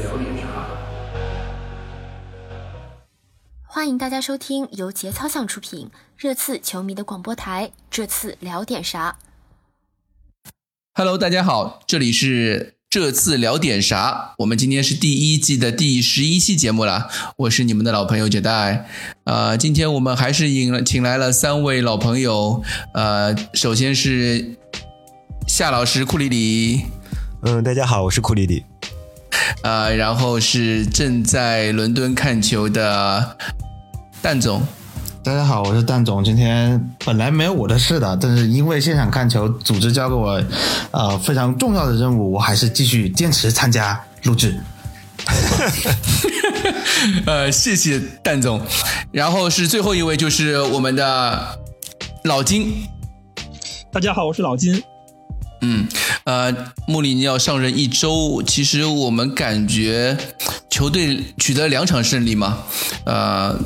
聊点啥？欢迎大家收听由节操巷出品、热刺球迷的广播台。这次聊点啥？Hello，大家好，这里是这次聊点啥？我们今天是第一季的第十一期节目了。我是你们的老朋友杰代。呃，今天我们还是引了请来了三位老朋友。呃，首先是夏老师库里里。嗯，大家好，我是库里里。呃，然后是正在伦敦看球的蛋总。大家好，我是蛋总。今天本来没有我的事的，但是因为现场看球，组织交给我，呃，非常重要的任务，我还是继续坚持参加录制。呃，谢谢蛋总。然后是最后一位，就是我们的老金。大家好，我是老金。嗯，呃，穆里尼奥上任一周，其实我们感觉球队取得两场胜利嘛，呃，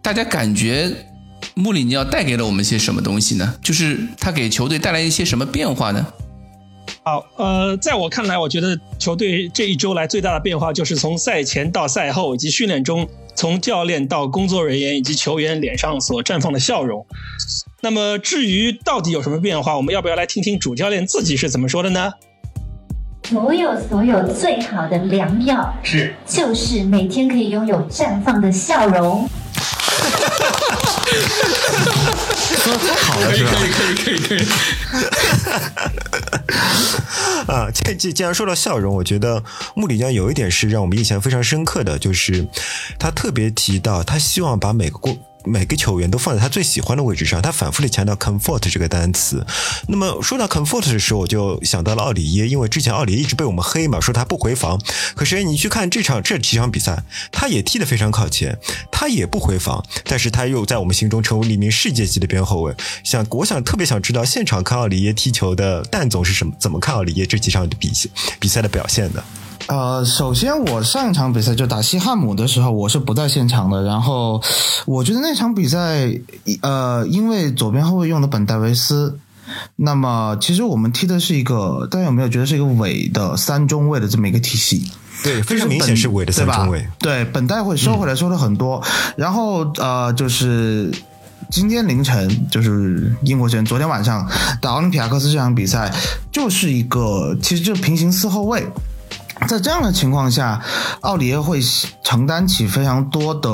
大家感觉穆里尼奥带给了我们些什么东西呢？就是他给球队带来一些什么变化呢？好，呃，在我看来，我觉得球队这一周来最大的变化就是从赛前到赛后以及训练中，从教练到工作人员以及球员脸上所绽放的笑容。那么，至于到底有什么变化，我们要不要来听听主教练自己是怎么说的呢？所有所有最好的良药是，就是每天可以拥有绽放的笑容。好了，可以可以可以可以可以。啊，既既既然说到笑容，我觉得穆里尼奥有一点是让我们印象非常深刻的，就是他特别提到，他希望把每个过。每个球员都放在他最喜欢的位置上，他反复的强调 comfort 这个单词。那么说到 comfort 的时候，我就想到了奥里耶，因为之前奥里耶一直被我们黑嘛，说他不回防。可是你去看这场这几场比赛，他也踢得非常靠前，他也不回防，但是他又在我们心中成为了一名世界级的边后卫。想，我想特别想知道现场看奥里耶踢球的蛋总是什么怎么看奥里耶这几场比比赛的表现的。呃，首先我上一场比赛就打西汉姆的时候，我是不在现场的。然后我觉得那场比赛，呃，因为左边后卫用的本戴维斯，那么其实我们踢的是一个，大家有没有觉得是一个伪的三中卫的这么一个体系？对，非常明显是伪的三中卫。对，本代会收回来收了很多。然后呃，就是今天凌晨，就是英国时间昨天晚上打奥林匹亚克斯这场比赛，就是一个其实就平行四后卫。在这样的情况下，奥里耶会承担起非常多的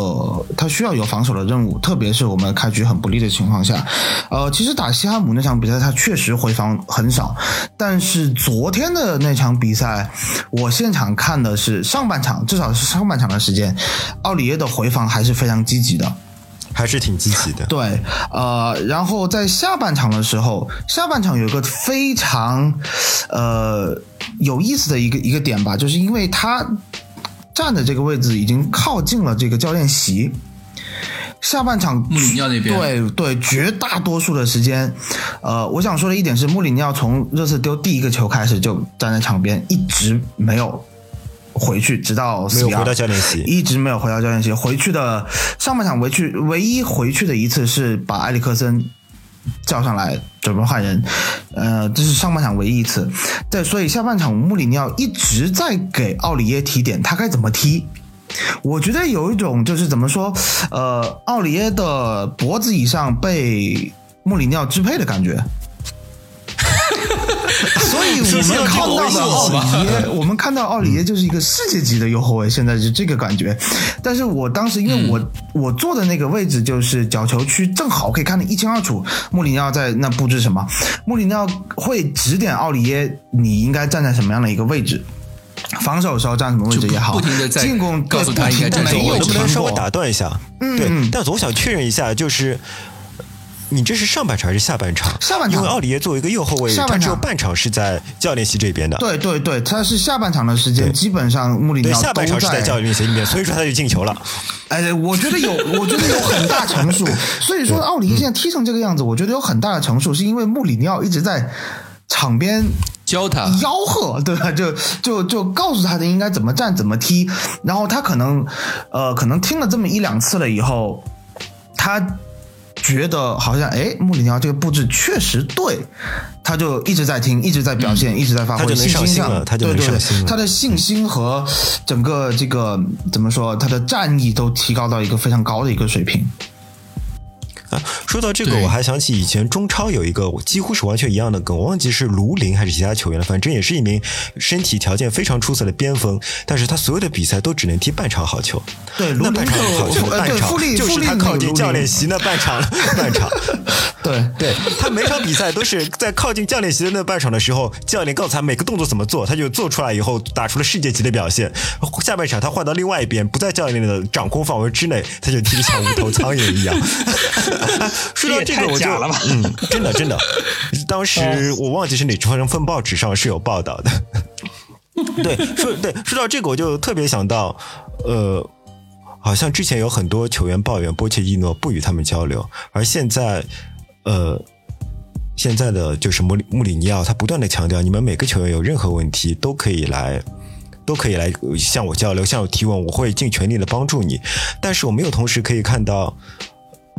他需要有防守的任务，特别是我们开局很不利的情况下。呃，其实打西汉姆那场比赛，他确实回防很少，但是昨天的那场比赛，我现场看的是上半场，至少是上半场的时间，奥里耶的回防还是非常积极的。还是挺积极的，对，呃，然后在下半场的时候，下半场有一个非常呃有意思的一个一个点吧，就是因为他站的这个位置已经靠近了这个教练席，下半场穆里尼奥那边，对对，绝大多数的时间，呃，我想说的一点是，穆里尼奥从热刺丢第一个球开始就站在场边，一直没有。回去，直到没有回到教练席，一直没有回到教练席。回去的上半场回去，唯一回去的一次是把埃里克森叫上来准备换人，呃，这是上半场唯一一次。对，所以下半场穆里尼奥一直在给奥里耶提点，他该怎么踢。我觉得有一种就是怎么说，呃，奥里耶的脖子以上被穆里尼奥支配的感觉。所以我们看到的奥里耶，我们看到奥里耶就是一个世界级的右后卫，现在是这个感觉。但是我当时因为我我坐的那个位置就是角球区，正好可以看得一清二楚。穆里尼奥在那布置什么？穆里尼奥会指点奥里耶，你应该站在什么样的一个位置？防守时候站什么位置也好，进攻告诉他应该站什么位置。能不能稍微打断一下？嗯对，但总想确认一下，就是。你这是上半场还是下半场？下半场，因为奥里耶作为一个右后卫，他只有半场是在教练席这边的。对对对，他是下半场的时间，基本上穆里尼奥下半场是在教练席里面，所以说他就进球了。哎，我觉得有，我觉得有很大成数。所以说，奥里耶现在踢成这个样子，我觉得有很大的成数，是因为穆里尼奥一直在场边教他吆喝，对吧？就就就告诉他的应该怎么站，怎么踢。然后他可能呃，可能听了这么一两次了以后，他。觉得好像哎，穆里尼奥这个布置确实对，他就一直在听，一直在表现，一直在发挥，他就能信心上上心了他就对对他的信心和整个这个怎么说，他的战意都提高到一个非常高的一个水平。啊，说到这个，我还想起以前中超有一个几乎是完全一样的梗，我忘记是卢林还是其他球员了，反正也是一名身体条件非常出色的边锋，但是他所有的比赛都只能踢半场好球。对，那半场好球，半场就是他靠近教练席那半场 半场。对对他每场比赛都是在靠近教练席的那半场的时候，教练告诉他每个动作怎么做，他就做出来以后打出了世界级的表现。下半场他换到另外一边，不在教练的掌控范围之内，他就踢得像无头苍蝇一样。说到这个，我就嗯，真的真的，当时我忘记是哪份份报纸上是有报道的。对，说对，说到这个，我就特别想到，呃，好像之前有很多球员抱怨波切蒂诺不与他们交流，而现在，呃，现在的就是穆里穆里尼奥，他不断的强调，你们每个球员有任何问题都可以来。都可以来呃向我交流，向我提问，我会尽全力的帮助你。但是我没有同时可以看到，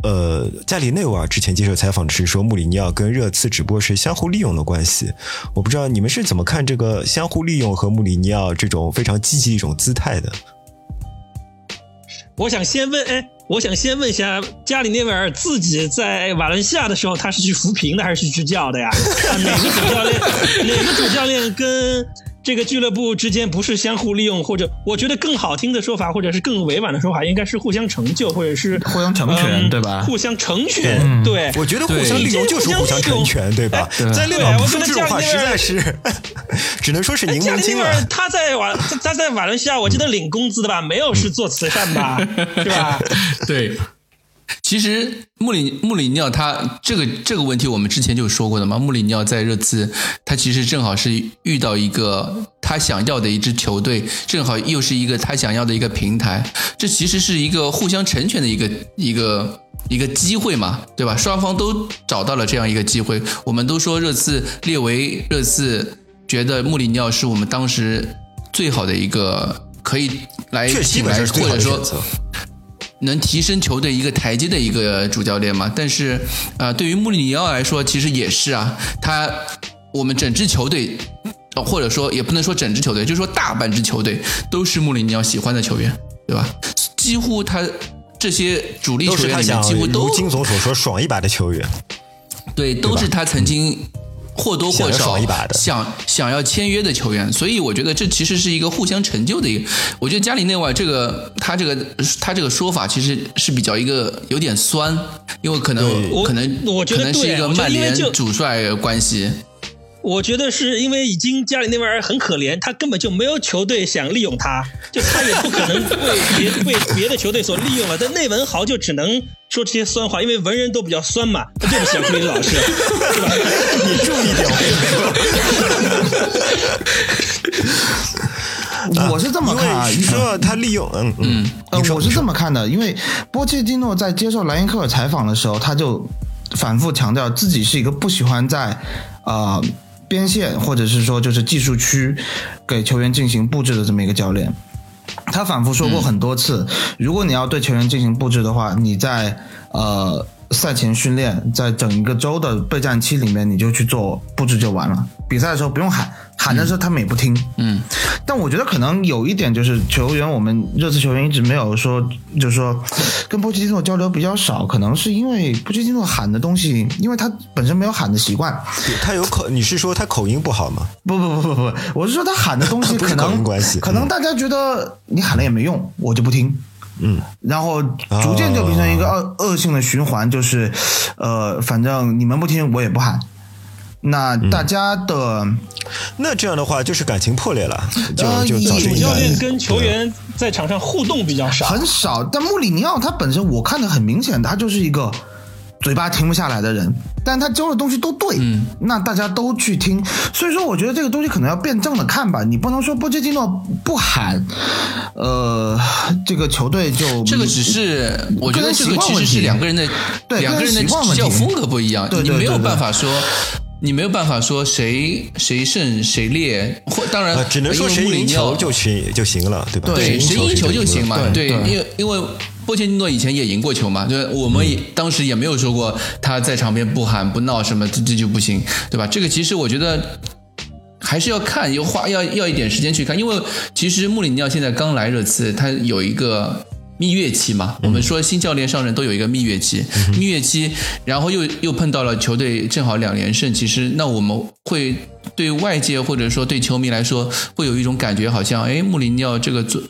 呃，加里内瓦尔之前接受采访的是说，穆里尼奥跟热刺只不过是相互利用的关系。我不知道你们是怎么看这个相互利用和穆里尼奥这种非常积极一种姿态的？我想先问，哎，我想先问一下，加里内维尔自己在瓦伦西亚的时候，他是去扶贫的还是去支教的呀？啊哪个主教练？哪个主教练跟这个俱乐部之间不是相互利用，或者我觉得更好听的说法，或者是更委婉的说法，应该是互相成就，或者是互相成全嗯对吧互相成全，对。我觉得互相利用就是互相成全，对吧？对在利物浦说这种话实在是，只能说是柠檬精了。他在瓦他他在瓦伦西亚，我记得领工资的吧？没有是做慈善吧？是吧？对，其实穆里穆里尼奥他这个这个问题我们之前就说过的嘛。穆里尼奥在热刺，他其实正好是遇到一个他想要的一支球队，正好又是一个他想要的一个平台，这其实是一个互相成全的一个一个。一个机会嘛，对吧？双方都找到了这样一个机会。我们都说热刺列为热刺觉得穆里尼奥是我们当时最好的一个可以来来，或者说。能提升球队一个台阶的一个主教练嘛。但是，呃，对于穆里尼奥来说，其实也是啊，他我们整支球队，呃或者说也不能说整支球队，就是说大半支球队都是穆里尼奥喜欢的球员，对吧？几乎他这些主力球员几乎都如金总所说爽一把的球员。对，都是他曾经或多或少爽一把的想想要签约的球员，所以我觉得这其实是一个互相成就的一个。我觉得加里内外这个他这个他这个说法其实是比较一个有点酸，因为可能可能我觉得可能是一个曼联主帅关系。我觉得是因为已经家里内维尔很可怜，他根本就没有球队想利用他，就他也不可能为 别为别的球队所利用了。但内文豪就只能说这些酸话，因为文人都比较酸嘛。对不起啊，库里老师，是吧？你注意点，我跟你说。我是这么看啊，你说他利用，嗯嗯，我是这么看的，因为波切蒂诺在接受莱因克尔采访的时候，他就反复强调自己是一个不喜欢在呃边线或者是说就是技术区给球员进行布置的这么一个教练。他反复说过很多次，如果你要对球员进行布置的话，你在呃赛前训练，在整一个周的备战期里面，你就去做布置就完了。比赛的时候不用喊，喊的时候他们也不听。嗯，但我觉得可能有一点就是球员，我们热刺球员一直没有说，就是说跟波切蒂诺交流比较少，可能是因为波切蒂诺喊的东西，因为他本身没有喊的习惯。他有口，你是说他口音不好吗？不不不不不，我是说他喊的东西可能口音关系可能大家觉得你喊了也没用，我就不听。嗯，然后逐渐就变成一个恶、恶性的循环，就是，呃，反正你们不听，我也不喊。那大家的、那这样的话就是感情破裂了，就呃就早就主教练跟球员在场上互动比较少，很少，但穆里尼奥他本身我看的很明显，他就是一个嘴巴停不下来的人，但他教的东西都对，嗯，那大家都去听，所以说我觉得这个东西可能要辩证的看吧，你不能说波切蒂诺不喊，呃，这个球队就这个只是我觉得这个其实是两个人的对两个人的习惯问题执教风格不一样，对对你没有办法说。你没有办法说谁谁胜谁劣，或当然、呃，只能说谁赢球就行就行了，对吧？对，谁赢球就行嘛。对因为因为波切蒂诺以前也赢过球嘛，就是我们也、当时也没有说过他在场边不喊不闹什么，这这就不行，对吧？这个其实我觉得。还是要看，要花要要一点时间去看，因为其实穆里尼奥现在刚来热刺，他有一个蜜月期嘛。我们说新教练上任都有一个蜜月期，蜜月期，然后又又碰到了球队正好两连胜，其实那我们会对外界或者说对球迷来说，会有一种感觉，好像哎，穆里尼奥这个做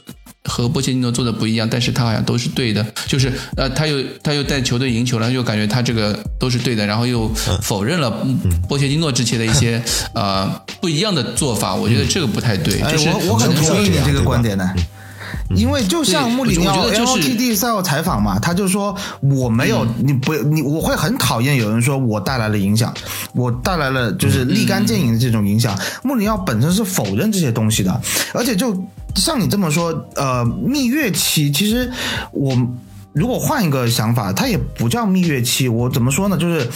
和波切蒂诺做的不一样，但是他好像都是对的，就是呃，他又他又带球队赢球了，又感觉他这个都是对的，然后又否认了嗯。波切蒂诺之前的一些呃不一样的做法，我觉得这个不太对，哎，就是我我很同意你这个观点呢。因为就像穆里尼奥 LTD 赛后采访嘛，他就说我没有，你不你我会很讨厌有人说我带来了影响，我带来了就是立竿见影的这种影响。穆里尼奥本身是否认这些东西的，而且就像你这么说，呃，蜜月期其实我。如果换一个想法，它也不叫蜜月期。我怎么说呢？就是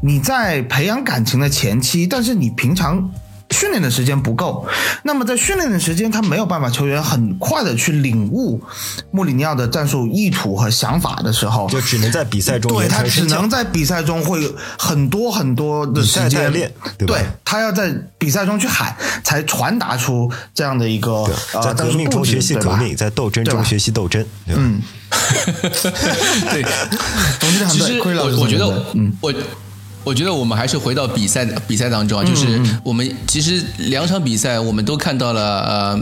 你在培养感情的前期，但是你平常训练的时间不够，那么在训练的时间，他没有办法球员很快的去领悟穆里尼奥的战术意图和想法的时候，就只能在比赛中对他只能在比赛中会有很多很多的时间练对吧？他要在比赛中去喊，才传达出这样的一个呃在革命中学习革命，在斗争中学习。斗争，嗯，对，总结得很对。我我觉得，嗯，我我觉得我们还是回到比赛比赛当中啊，就是我们其实两场比赛我们都看到了呃。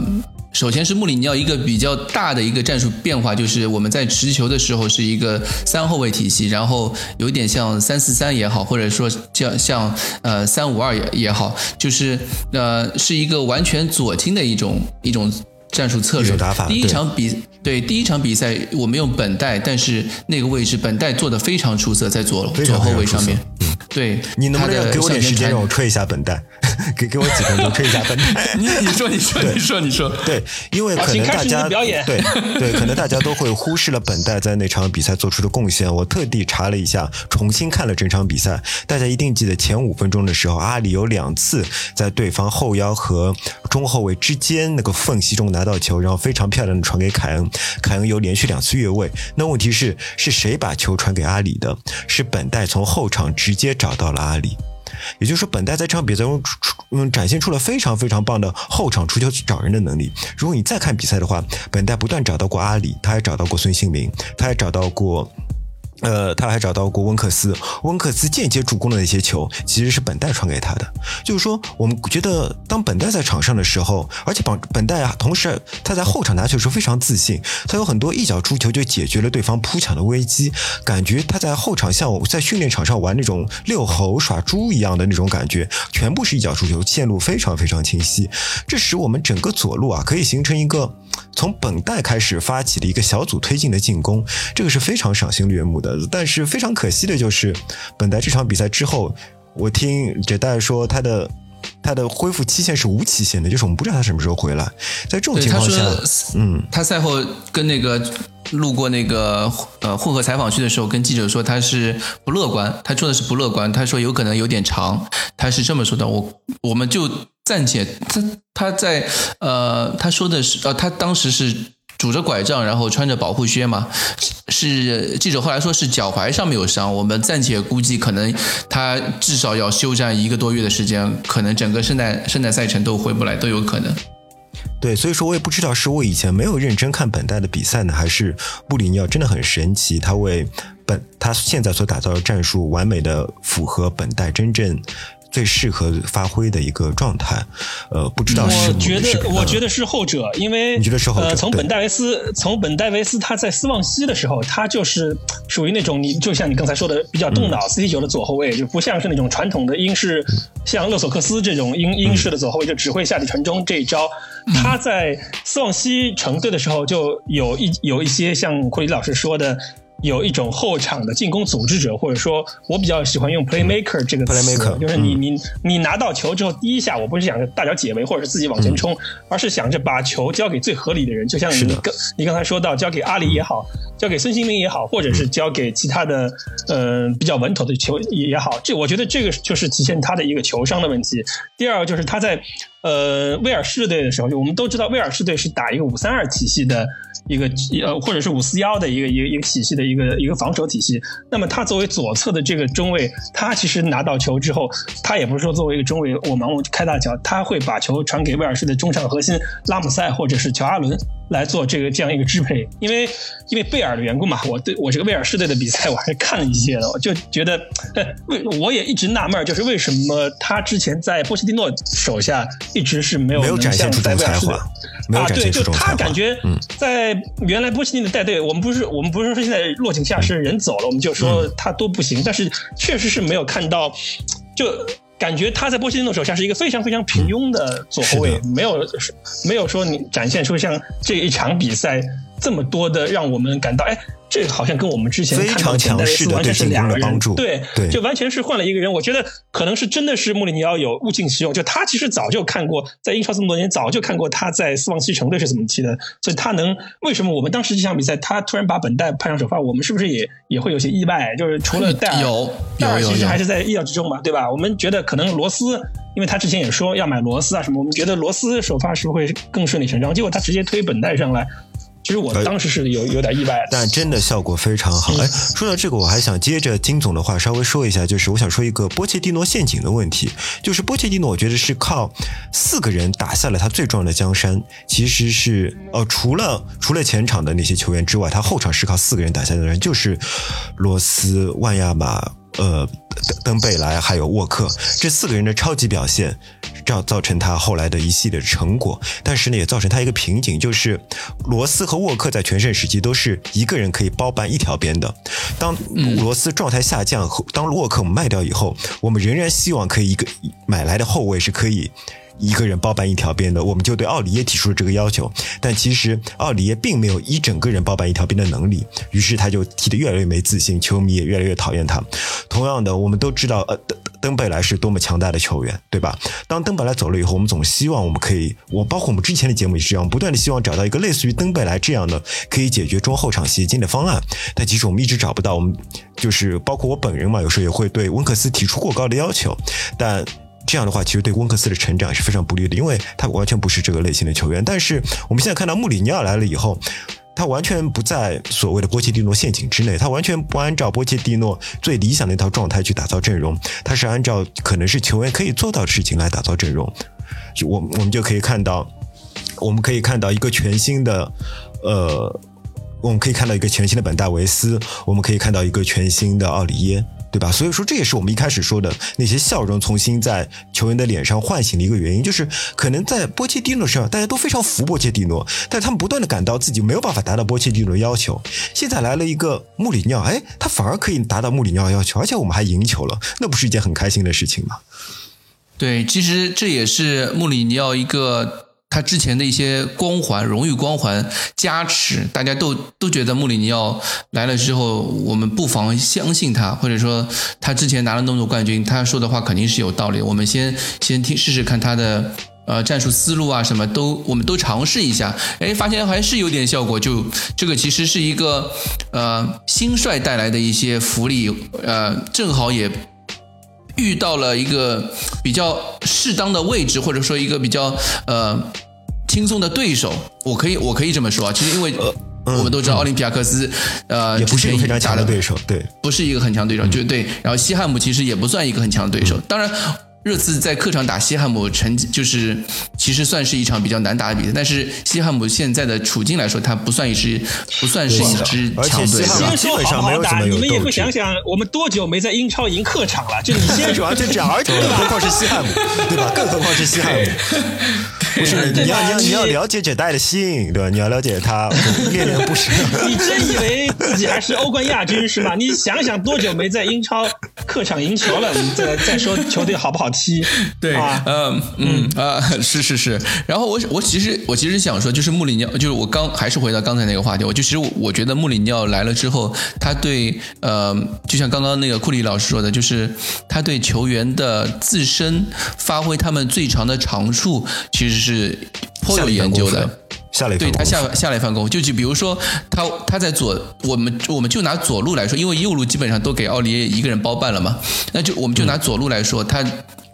首先是穆里尼奥一个比较大的一个战术变化，就是我们在持球的时候是一个三后卫体系，然后有点像三四三也好，或者说像像呃三五二也也好，就是呃是一个完全左倾的一种一种战术策略打法。第一场比对第一场比赛我们用本代，但是那个位置本代做的非常出色，在左非左后卫上面。对，你能不能给我点时间让我吹一下本代？给给我几分钟吹一下本代。你你说你说你说你说，对，因为可能大家表演对对，可能大家都会忽视了本代在那场比赛做出的贡献。我特地查了一下，重新看了整场比赛，大家一定记得前五分钟的时候，阿里有两次在对方后腰和中后卫之间那个缝隙中拿到球，然后非常漂亮的传给凯恩，凯恩又连续两次越位。那问题是是谁把球传给阿里的？是本代从后场直接找到了阿里。也就是说，本代在这场比赛中嗯展现出了非常非常棒的后场出球去找人的能力。如果你再看比赛的话，本代不断找到过阿里，他还找到过孙兴民，他还找到过。呃，他还找到过温克斯，温克斯间接助攻的那些球其实是本代传给他的。就是说，我们觉得当本代在场上的时候，而且本本代啊，同时他在后场拿球时候非常自信，他有很多一脚出球就解决了对方扑抢的危机，感觉他在后场像在训练场上玩那种遛猴耍猪一样的那种感觉，全部是一脚出球，线路非常非常清晰，这使我们整个左路啊可以形成一个从本代开始发起的一个小组推进的进攻，这个是非常赏心悦目的。但是非常可惜的就是，本代这场比赛之后，我听杰代说他的。他的恢复期限是无期限的，就是我们不知道他什么时候回来。在这种情况下，嗯，他赛后跟那个路过那个呃混合采访区的时候，跟记者说他是不乐观，他说的是不乐观，他说有可能有点长，他是这么说的。我我们就暂且他他在呃他说的是呃他当时是。拄着拐杖，然后穿着保护靴嘛，是记者后来说是脚踝上面有伤，我们暂且估计可能他至少要休战一个多月的时间，可能整个圣诞圣诞赛程都回不来都有可能。对，所以说我也不知道是我以前没有认真看本代的比赛呢，还是布里尼奥真的很神奇，他为本他现在所打造的战术完美的符合本代真正最适合发挥的一个状态。呃，不知道是我觉得，我觉得是后者，因为你觉得是后者呃，从本戴维斯，从本戴维斯他在斯旺西的时候，他就是属于那种你就像你刚才说的比较动脑、四 C 九的左后卫，就不像是那种传统的英式，像勒索克斯这种英英式的左后卫，就只会下底传中这一招。他在斯旺西成队的时候，就有一有一些像库里老师说的。有一种后场的进攻组织者，或者说我比较喜欢用 playmaker 这个词，Playmaker，就是你你你拿到球之后，第一下我不是想着大脚解围或者是自己往前冲，而是想着把球交给最合理的人，就像你刚你刚才说到，交给阿里也好，交给孙兴民也好，或者是交给其他的呃比较稳妥的球也也好，这我觉得这个就是体现他的一个球商的问题。第二就是他在呃威尔士队的时候，就我们都知道威尔士队是打一个五三二体系的一个呃或者是五四幺的一个一个一个体系的一个一个防守体系。那么他作为左侧的这个中卫，他其实拿到球之后，他也不是说作为一个中卫我盲目开大脚，他会把球传给威尔士的中场核心拉姆塞或者是乔阿伦。来做这个这样一个支配，因为因为贝尔的缘故嘛，我对我这个威尔士队的比赛我还是看了一些的，我就觉得，为我也一直纳闷，就是为什么他之前在波切蒂诺手下一直是没有没有展现出才华，没有展现出这种才华。啊，对，就他感觉在原来波切蒂诺带队，我们不是我们不是说现在落井下石，人走了，我们就说他多不行，但是确实是没有看到就。感觉他在波切蒂诺手下是一个非常非常平庸的左后卫，没有没有说你展现出像这一场比赛这么多的让我们感到哎。这个好像跟我们之前看到的完全是两个人，对，就完全是换了一个人。我觉得可能是真的是穆里尼奥有物尽其用，就他其实早就看过，在英超这么多年，早就看过他在斯旺西城队是怎么踢的，所以他能为什么我们当时这场比赛他突然把本代派上首发，我们是不是也也会有些意外？就是除了戴尔，有戴尔其实还是在意料之中嘛，对吧？我们觉得可能罗斯，因为他之前也说要买罗斯啊什么，我们觉得罗斯首发是不是会更顺理成章？结果他直接推本代上来。其实我当时是有有点意外，但真的效果非常好。哎，说到这个，我还想接着金总的话稍微说一下，就是我想说一个波切蒂诺陷阱的问题。就是波切蒂诺，我觉得是靠四个人打下了他最重要的江山。其实是呃，除了除了前场的那些球员之外，他后场是靠四个人打下的人，就是罗斯、万亚马。呃，登登贝莱还有沃克这四个人的超级表现，造造成他后来的一系列成果。但是呢，也造成他一个瓶颈，就是罗斯和沃克在全盛时期都是一个人可以包办一条边的。当罗斯状态下降，当沃克我们卖掉以后，我们仍然希望可以一个买来的后卫是可以。一个人包办一条边的，我们就对奥里耶提出了这个要求。但其实奥里耶并没有一整个人包办一条边的能力，于是他就踢得越来越没自信，球迷也越来越讨厌他。同样的，我们都知道，呃，登登贝莱是多么强大的球员，对吧？当登贝莱走了以后，我们总希望我们可以，我包括我们之前的节目也是这样，不断的希望找到一个类似于登贝莱这样的可以解决中后场协进的方案。但其实我们一直找不到，我们就是包括我本人嘛，有时候也会对温克斯提出过高的要求，但。这样的话，其实对温克斯的成长也是非常不利的，因为他完全不是这个类型的球员。但是我们现在看到穆里尼奥来了以后，他完全不在所谓的波切蒂诺陷阱之内，他完全不按照波切蒂诺最理想的一套状态去打造阵容，他是按照可能是球员可以做到的事情来打造阵容。我我们就可以看到，我们可以看到一个全新的，呃，我们可以看到一个全新的本戴维斯，我们可以看到一个全新的奥里耶。对吧？所以说，这也是我们一开始说的那些笑容重新在球员的脸上唤醒的一个原因，就是可能在波切蒂诺身上，大家都非常服波切蒂诺，但他们不断的感到自己没有办法达到波切蒂诺的要求。现在来了一个穆里尼奥，哎，他反而可以达到穆里尼奥要求，而且我们还赢球了，那不是一件很开心的事情吗？对，其实这也是穆里尼奥一个。他之前的一些光环、荣誉光环加持，大家都都觉得穆里尼奥来了之后，我们不妨相信他，或者说他之前拿了那么多冠军，他说的话肯定是有道理。我们先先听试试看他的呃战术思路啊，什么都我们都尝试一下，哎，发现还是有点效果。就这个其实是一个呃新帅带来的一些福利，呃，正好也。遇到了一个比较适当的位置，或者说一个比较呃轻松的对手，我可以我可以这么说啊。其实因为我们都知道奥林匹亚克斯呃也不是一个非常强的对手，对，不是一个很强对手，就对。然后西汉姆其实也不算一个很强的对手，当然。热刺在客场打西汉姆，成就是其实算是一场比较难打的比赛。但是西汉姆现在的处境来说，他不算一支不算是一支强队。先说好好打，你们也会想想，我们多久没在英超赢客场了？就你先 主要就这样，而且更何况是西汉姆，对吧？更何况是西汉姆。不是你要你要你要了解这代的心，对吧？你要了解他 恋恋不舍。你真以为自己还是欧冠亚军是吗？你想想多久没在英超客场赢球了？你再再说球队好不好？踢对，嗯嗯啊，是是是。然后我我其实我其实想说，就是穆里尼奥，就是我刚还是回到刚才那个话题，我就其实我觉得穆里尼奥来了之后，他对呃，就像刚刚那个库里老师说的，就是他对球员的自身发挥他们最长的长处，其实是颇有研究的。下了一对他下下了一番功夫，就就比如说他他在左，我们我们就拿左路来说，因为右路基本上都给奥利耶一个人包办了嘛，那就我们就拿左路来说，他。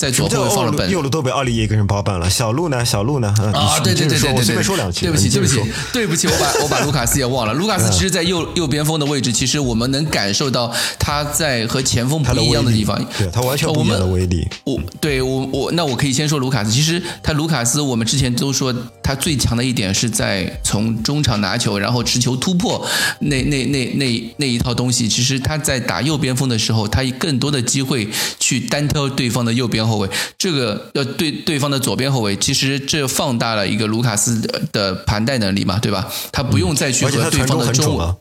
在左后卫放了本右路都被奥利耶一个人包办了，小路呢？小路呢？啊，对对对对对，我随便说两句。对不起对不起对不起，我把我把卢卡斯也忘了。卢卡斯其实，在右右边锋的位置，其实我们能感受到他在和前锋不一样的地方，对他完全不一样的威力。我对我我那我可以先说卢卡斯，其实他卢卡斯，我们之前都说他最强的一点是在从中场拿球，然后持球突破那那那那那一套东西。其实他在打右边锋的时候，他更多的机会去单挑对方的右边后卫，这个呃对对方的左边后卫，其实这放大了一个卢卡斯的盘带能力嘛，对吧？他不用再去和对方的中，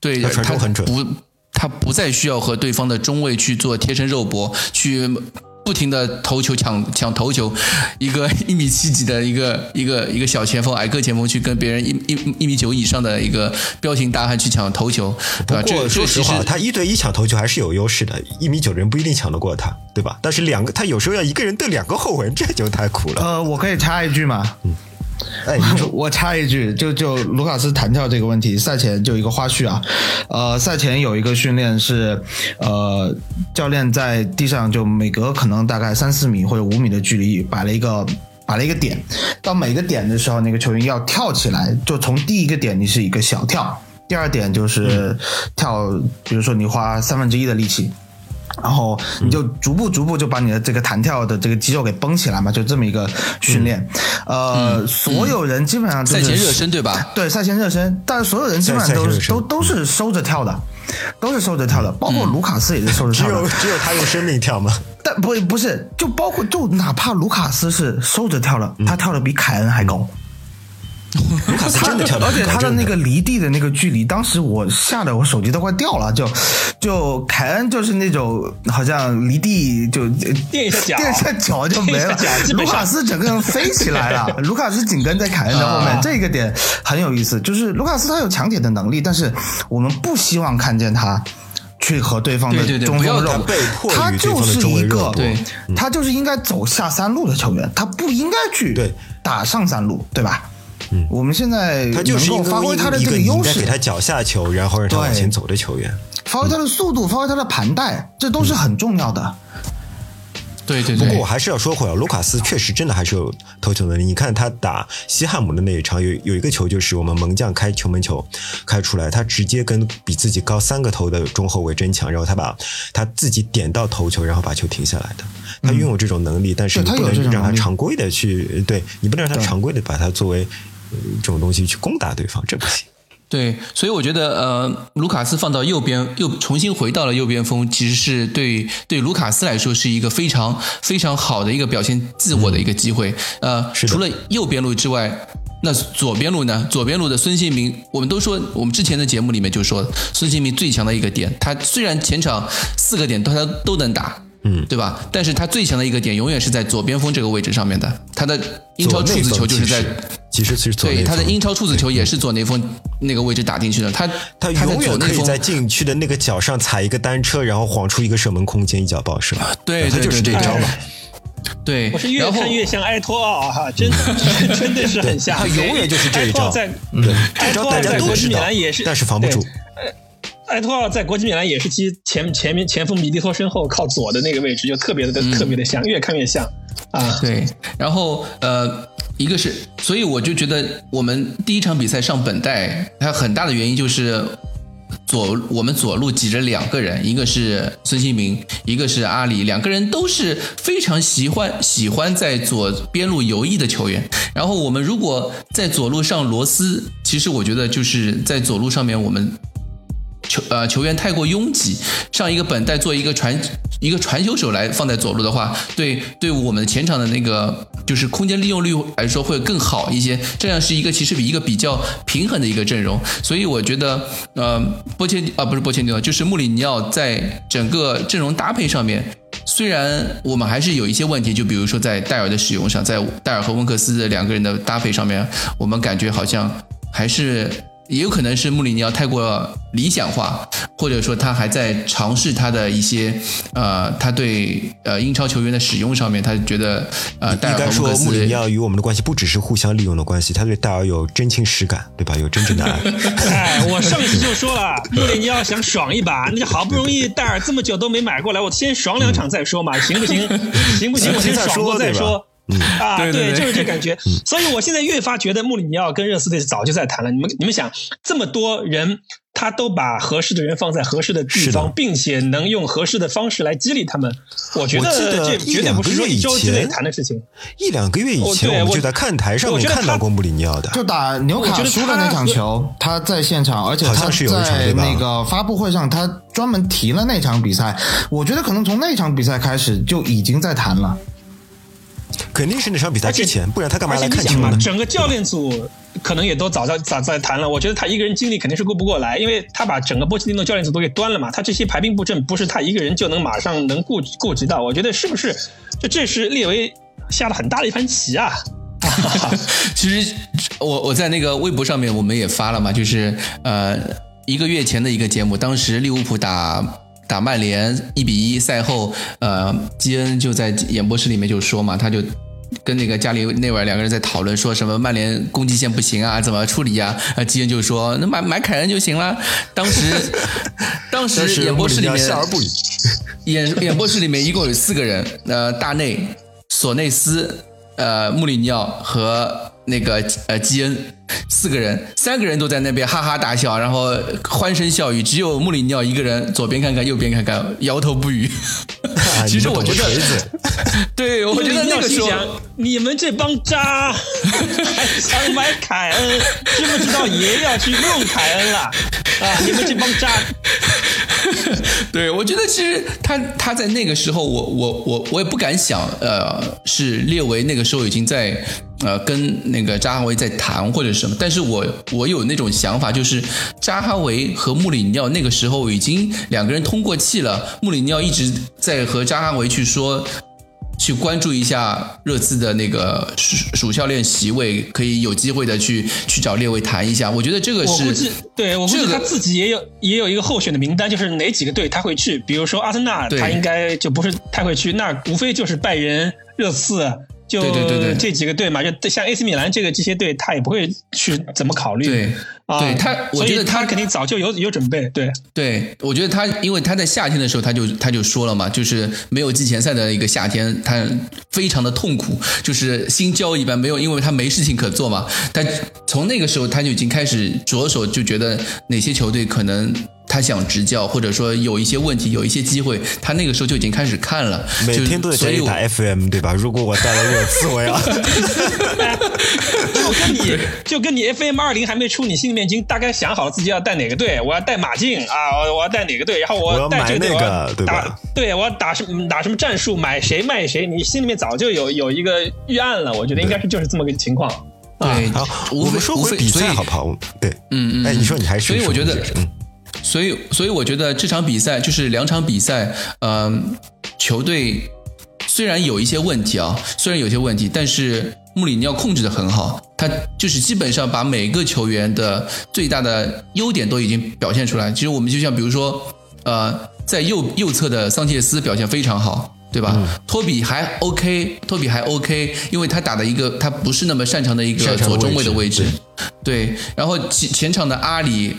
对他不他不再需要和对方的中卫去做贴身肉搏去。不停的投球抢抢头球，一个 一米七几的一个一个一个小前锋矮个前锋去跟别人一一一米九以上的一个彪形大汉去抢头球，对吧？这说实话，他一对一抢头球还是有优势的，一米九的人不一定抢得过他，对吧？但是两个他有时候要一个人对两个后卫，这就太苦了。呃，我可以插一句吗？嗯。哎，我插一句，就就卢卡斯弹跳这个问题，赛前就一个花絮啊，呃，赛前有一个训练是，呃，教练在地上就每隔可能大概三四米或者五米的距离摆了一个摆了一个点，到每个点的时候，那个球员要跳起来，就从第一个点你是一个小跳，第二点就是跳，比如说你花三分之一的力气。然后你就逐步逐步就把你的这个弹跳的这个肌肉给绷起来嘛，就这么一个训练。呃，所有人基本上赛前热身对吧？对，赛前热身，但是所有人基本上都是都都是收着跳的，都是收着跳的，包括卢卡斯也是收着跳的。只有只有他用生命跳吗？但不不是，就包括就哪怕卢卡斯是收着跳了，他跳的比凯恩还高。卢卡斯真的跳而且他的那个离地的那个距离，当时我吓得我手机都快掉了。就就凯恩就是那种好像离地就垫一下脚，垫一下脚就没了。卢卡斯整个人飞起来了，卢卡斯紧跟在凯恩的后面，这个点很有意思。就是卢卡斯他有抢点的能力，但是我们不希望看见他去和对方的中锋肉，他就是一个，他就是应该走下三路的球员，他不应该去打上三路，对吧？嗯，我们现在他就是发挥他的这个优势，给他脚下球，然后让他往前走的球员，发挥他的速度，发挥他的盘带，这都是很重要的。对对。不过我还是要说回来，卢卡斯确实真的还是有投球能力。你看他打西汉姆的那一场，有有一个球就是我们门将开球门球开出来，他直接跟比自己高三个头的中后卫争抢，然后他把他自己点到头球，然后把球停下来的。他拥有这种能力，但是你不能让他常规的去，对你不能让他常规的把他作为。这种东西去攻打对方，这不行。对，所以我觉得，呃，卢卡斯放到右边，又重新回到了右边锋，其实是对对卢卡斯来说是一个非常非常好的一个表现自我的一个机会。呃，除了右边路之外，那左边路呢？左边路的孙兴民，我们都说，我们之前的节目里面就说，孙兴民最强的一个点，他虽然前场四个点都他都能打。嗯，对吧？但是他最强的一个点永远是在左边锋这个位置上面的。他的英超处子球就是在，其实是对他的英超处子球也是左内锋那个位置打进去的。他他永远可以在禁区的那个角上踩一个单车，然后晃出一个射门空间，一脚爆射。对，他就是这招嘛。对，我是越看越像埃托奥哈，真的 真的是很像。他永远就是这一招。在对，这招大家都知道，但是防不住。埃托奥在国际米兰也是踢前前面前锋米利托身后靠左的那个位置，就特别的特别的像，越看越像啊。对，然后呃，一个是，所以我就觉得我们第一场比赛上本代，它很大的原因就是左我们左路挤着两个人，一个是孙兴民，一个是阿里，两个人都是非常喜欢喜欢在左边路游弋的球员。然后我们如果在左路上罗斯，其实我觉得就是在左路上面我们。球呃球员太过拥挤，上一个本代做一个传一个传球手来放在左路的话，对对我们前场的那个就是空间利用率来说会更好一些。这样是一个其实比一个比较平衡的一个阵容，所以我觉得呃波切啊不是波切蒂诺，就是穆里尼奥在整个阵容搭配上面，虽然我们还是有一些问题，就比如说在戴尔的使用上，在戴尔和温克斯的两个人的搭配上面，我们感觉好像还是。也有可能是穆里尼奥太过理想化，或者说他还在尝试他的一些呃，他对呃英超球员的使用上面，他觉得呃，戴应该尔说穆里尼奥与我们的关系不只是互相利用的关系，他对戴尔有真情实感，对吧？有真正的爱。哎，我上次就说了，穆里尼奥想爽一把，那就好不容易戴尔这么久都没买过来，我先爽两场再说嘛，行不行？行不行？我先爽过再说。啊，对对对就是这感觉。所以我现在越发觉得穆里尼奥跟热刺队早就在谈了。你们你们想，这么多人，他都把合适的人放在合适的地方，并且能用合适的方式来激励他们，我觉得这绝对不是说一周之内谈的事情。一两个月以哦前，我就在看台上面我觉得他看到过穆里尼奥的。就打纽卡输的那场球，他在现场，而且他好像是有一场在对吧那个发布会上，他专门提了那场比赛。我觉得可能从那场比赛开始就已经在谈了。肯定是那场比赛之前，不然他干嘛看球呢，？整个教练组可能也都早在早在谈了。我觉得他一个人精力肯定是顾不过来，因为他把整个波切蒂诺教练组都给端了嘛。他这些排兵布阵不是他一个人就能马上能顾顾及到。我觉得是不是？就这是列维下了很大的一盘棋啊！其实我我在那个微博上面我们也发了嘛，就是呃一个月前的一个节目，当时利物浦打打曼联一比一，赛后呃基恩就在演播室里面就说嘛，他就。跟那个家里内维尔两个人在讨论，说什么曼联攻击线不行啊，怎么处理呀、啊？基恩就说那买买凯恩就行了。当时，当时演播室里面笑而不语。演演播室里面一共有四个人，呃，大内、索内斯、呃，穆里尼奥和那个呃基恩四个人，三个人都在那边哈哈大笑，然后欢声笑语，只有穆里尼奥一个人左边看看右边看看，摇头不语。啊 其实我觉得，对，我觉得那个时候你们这帮渣，还想买凯恩，知不知道爷要去用凯恩了？啊，你们这帮渣！对，我觉得其实他他在那个时候，我我我我也不敢想，呃，是列维那个时候已经在呃跟那个扎哈维在谈或者什么，但是我我有那种想法，就是扎哈维和穆里尼奥那个时候已经两个人通过气了，穆里尼奥一直在和扎哈维去说。去关注一下热刺的那个属属教练席位，可以有机会的去去找列维谈一下。我觉得这个是我估计，对我估计他自己也有也有一个候选的名单，就是哪几个队他会去。比如说阿森纳，他应该就不是太会去，那无非就是拜仁、热刺，就对对对对这几个队嘛。就像 AC 米兰这个这些队，他也不会去怎么考虑。对啊，对他我觉得他他肯定早就有有准备。对，对，我觉得他，因为他在夏天的时候他就他就说了嘛，就是没有季前赛的一个夏天，他非常的痛苦，就是心焦一般，没有，因为他没事情可做嘛。他从那个时候他就已经开始着手就觉得哪些球队可能他想执教，或者说有一些问题，有一些机会，他那个时候就已经开始看了，每天都在所以我家里打 FM，对吧？如果我带了热刺，我要 就跟你就跟你 FM 二零还没出，你心里面已经大概想好了自己要带哪个队，我要带马竞啊，我我要带哪个队，然后我要带这个队，买那个我要对吧打，对我要打什么打什么战术，买谁卖谁，你心里面早就有有一个预案了，我觉得应该是就是这么个情况。对，好。我们说回比赛好不好？对，嗯嗯，哎，你说你还是所以我觉得嗯，所以所以我觉得这场比赛就是两场比赛，嗯、球队虽然有一些问题啊，虽然有些问题，但是穆里尼奥控制的很好，他就是基本上把每个球员的最大的优点都已经表现出来。其实我们就像比如说，呃，在右右侧的桑切斯表现非常好。对吧？托比还 OK，托比还 OK，因为他打的一个他不是那么擅长的一个左中卫的位位置置，对，然后前前场的阿里，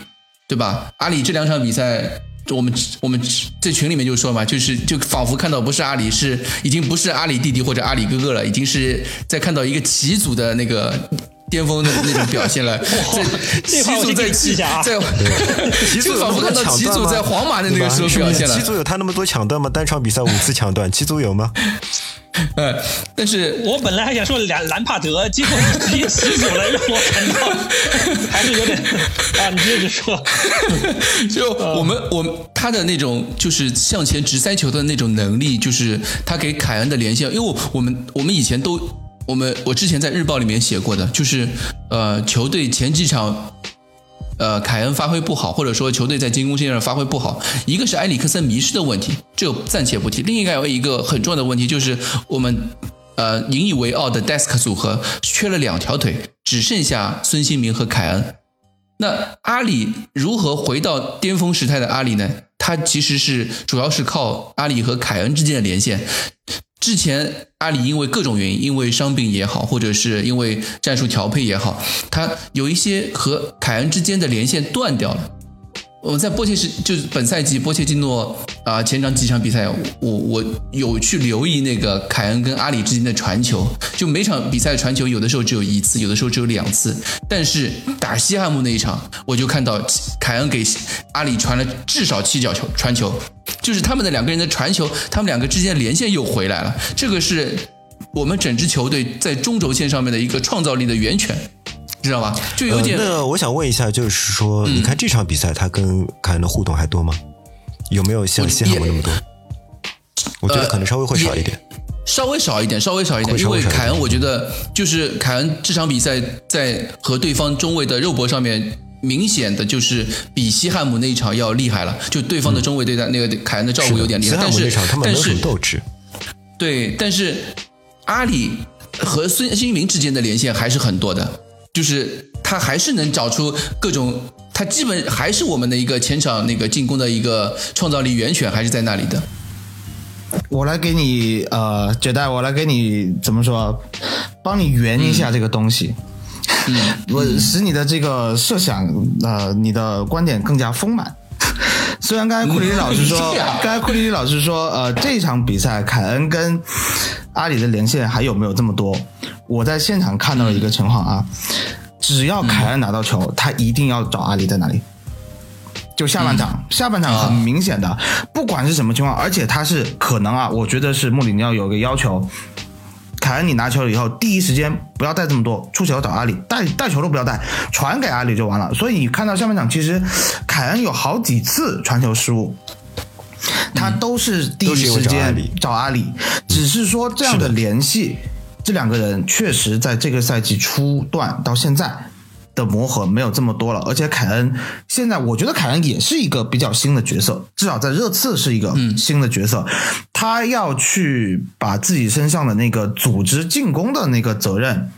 对吧？阿里这两场比赛，我们我们在群里面就说嘛，就是就仿佛看到不是阿里，是已经不是阿里弟弟或者阿里哥哥了，已经是在看到一个旗组的那个。巅峰的那种表现了，在这话我先给旗祖在你记一下啊。在齐祖就仿佛看到旗祖在皇马的那个时候表现了。齐，祖有他那么多抢断吗？单场比赛五次抢断，齐祖有吗？呃，但是我本来还想说兰兰帕德，结果你直接起走了，让我感到 还是有点啊，你接着说。就我们我们他的那种就是向前直塞球的那种能力，就是他给凯恩的连线，因为我们我们以前都我们我之前在日报里面写过的，就是呃球队前几场。呃，凯恩发挥不好，或者说球队在进攻线上发挥不好，一个是埃里克森迷失的问题，这暂且不提；另一个还有一个很重要的问题就是我们呃引以为傲的 Desk 组合缺了两条腿，只剩下孙兴民和凯恩。那阿里如何回到巅峰时态的阿里呢？他其实是主要是靠阿里和凯恩之间的连线。之前阿里因为各种原因，因为伤病也好，或者是因为战术调配也好，他有一些和凯恩之间的连线断掉了。我在波切是就是本赛季波切蒂诺啊、前场几场比赛，我我有去留意那个凯恩跟阿里之间的传球，就每场比赛传球有的时候只有一次，有的时候只有两次，但是打西汉姆那一场，我就看到凯恩给阿里传了至少七脚球传球，就是他们的两个人的传球，他们两个之间的连线又回来了，这个是我们整支球队在中轴线上面的一个创造力的源泉。知道吧？就有点、呃。那我想问一下，就是说，嗯你看这场比赛，他跟凯恩的互动还多吗？有没有像西汉姆那么多？我觉得可能稍微会少一点。稍微少一点，稍微少一点，稍微少一点因为凯恩，我觉得就是凯恩这场比赛在和对方中卫的肉搏上面，明显的就是比西汉姆那一场要厉害了。就对方的中卫对待那个凯恩的照顾有点厉害，但是但是斗志。对，但是阿里和孙兴民之间的连线还是很多的，就是他还是能找出各种，他基本还是我们的一个前场那个进攻的一个创造力源泉，还是在那里的。我来给你呃，绝代，我来给你怎么说，帮你圆一下这个东西。嗯，我使你的这个设想，呃，你的观点更加丰满。虽然刚才库里里老师说，刚才库里里老师说，呃，这场比赛凯恩跟阿里的连线还有没有这么多？我在现场看到了一个情况啊，只要凯恩拿到球，他一定要找阿里在哪里。就下半场，下半场很明显的，不管是什么情况，而且他是可能啊，我觉得是穆里尼奥有个要求，凯恩你拿球了以后，第一时间不要带这么多，出球找阿里，带带球都不要带，传给阿里就完了。所以你看到下半场，其实凯恩有好几次传球失误。他都是第一时间找阿里，只是说这样的联系，这两个人确实在这个赛季初段到现在的磨合没有这么多了，而且凯恩现在我觉得凯恩也是一个比较新的角色，至少在热刺是一个新的角色，他要去把自己身上的那个组织进攻的那个责任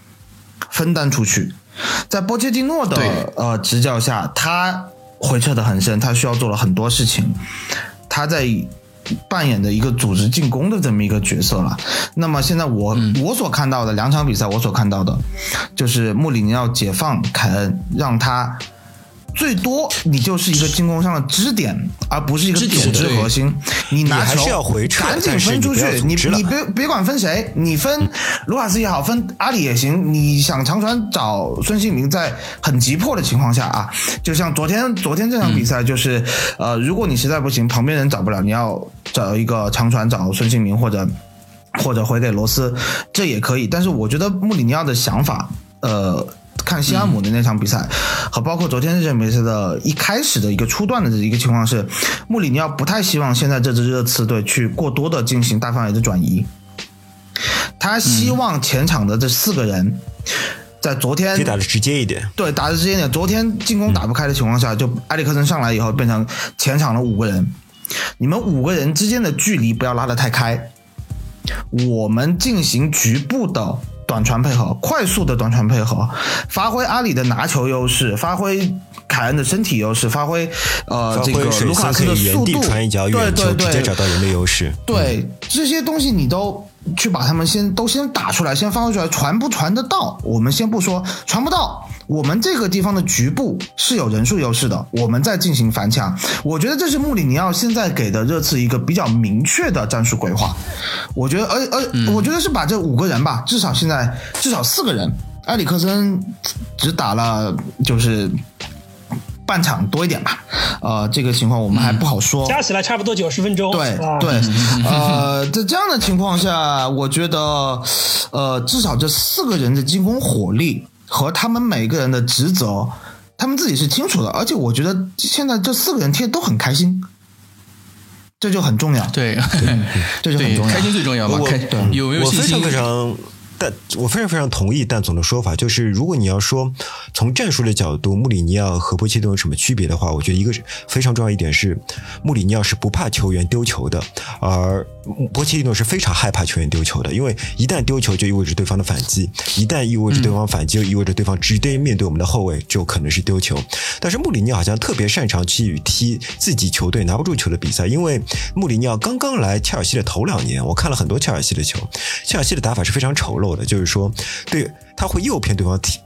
分担出去，在波切蒂诺的呃执教下，他回撤的很深，他需要做了很多事情，他在。扮演的一个组织进攻的这么一个角色了。那么现在我、嗯、我所看到的两场比赛，我所看到的就是穆里尼奥解放凯恩，让他最多你就是一个进攻上的支点，而不是一个组织核心。你拿球要回撤，赶紧分出去，你你别别管分谁，你分卢卡斯也好，分阿里也行。你想长传找孙兴民，在很急迫的情况下啊，就像昨天昨天这场比赛，就是、嗯、呃，如果你实在不行，旁边人找不了，你要找一个长传找孙兴民或者或者回给罗斯，这也可以。但是我觉得穆里尼奥的想法，呃。看西汉姆的那场比赛，嗯、和包括昨天这场比赛的一开始的一个初段的一个情况是，穆里尼奥不太希望现在这支热刺队去过多的进行大范围的转移，他希望前场的这四个人在昨天打的直接一点，对，打的直接一点。昨天进攻打不开的情况下，就埃里克森上来以后变成前场的五个人，你们五个人之间的距离不要拉得太开，我们进行局部的。短传配合，快速的短传配合，发挥阿里的拿球优势，发挥凯恩的身体优势，发挥呃这个卢卡斯的速度，传一脚对对对，直接找到人的优势。对、嗯、这些东西你都去把他们先都先打出来，先发挥出来，传不传得到？我们先不说传不到，我们这个地方的局部是有人数优势的，我们再进行反抢。我觉得这是穆里尼奥现在给的热刺一个比较明确的战术规划。我觉得，而而、嗯、我觉得是把这五个人吧，至少现在至少四个人，埃里克森只打了就是半场多一点吧，呃，这个情况我们还不好说，加起来差不多九十分钟。对、啊、对，呃，在这样的情况下，我觉得，呃，至少这四个人的进攻火力和他们每个人的职责，他们自己是清楚的，而且我觉得现在这四个人踢都很开心。这就很重要，对，这就很重要，开心最重要嘛。我开有没有我非常信心？非常但我非常非常同意蛋总的说法，就是如果你要说从战术的角度，穆里尼奥和波切蒂诺有什么区别的话，我觉得一个非常重要一点是，穆里尼奥是不怕球员丢球的，而波切蒂诺是非常害怕球员丢球的，因为一旦丢球就意味着对方的反击，一旦意味着对方反击，就意味着对方直接面对我们的后卫就可能是丢球。但是穆里尼奥好像特别擅长去踢自己球队拿不住球的比赛，因为穆里尼奥刚刚来切尔西的头两年，我看了很多切尔西的球，切尔西的打法是非常丑陋的，就是说，对他会诱骗对方踢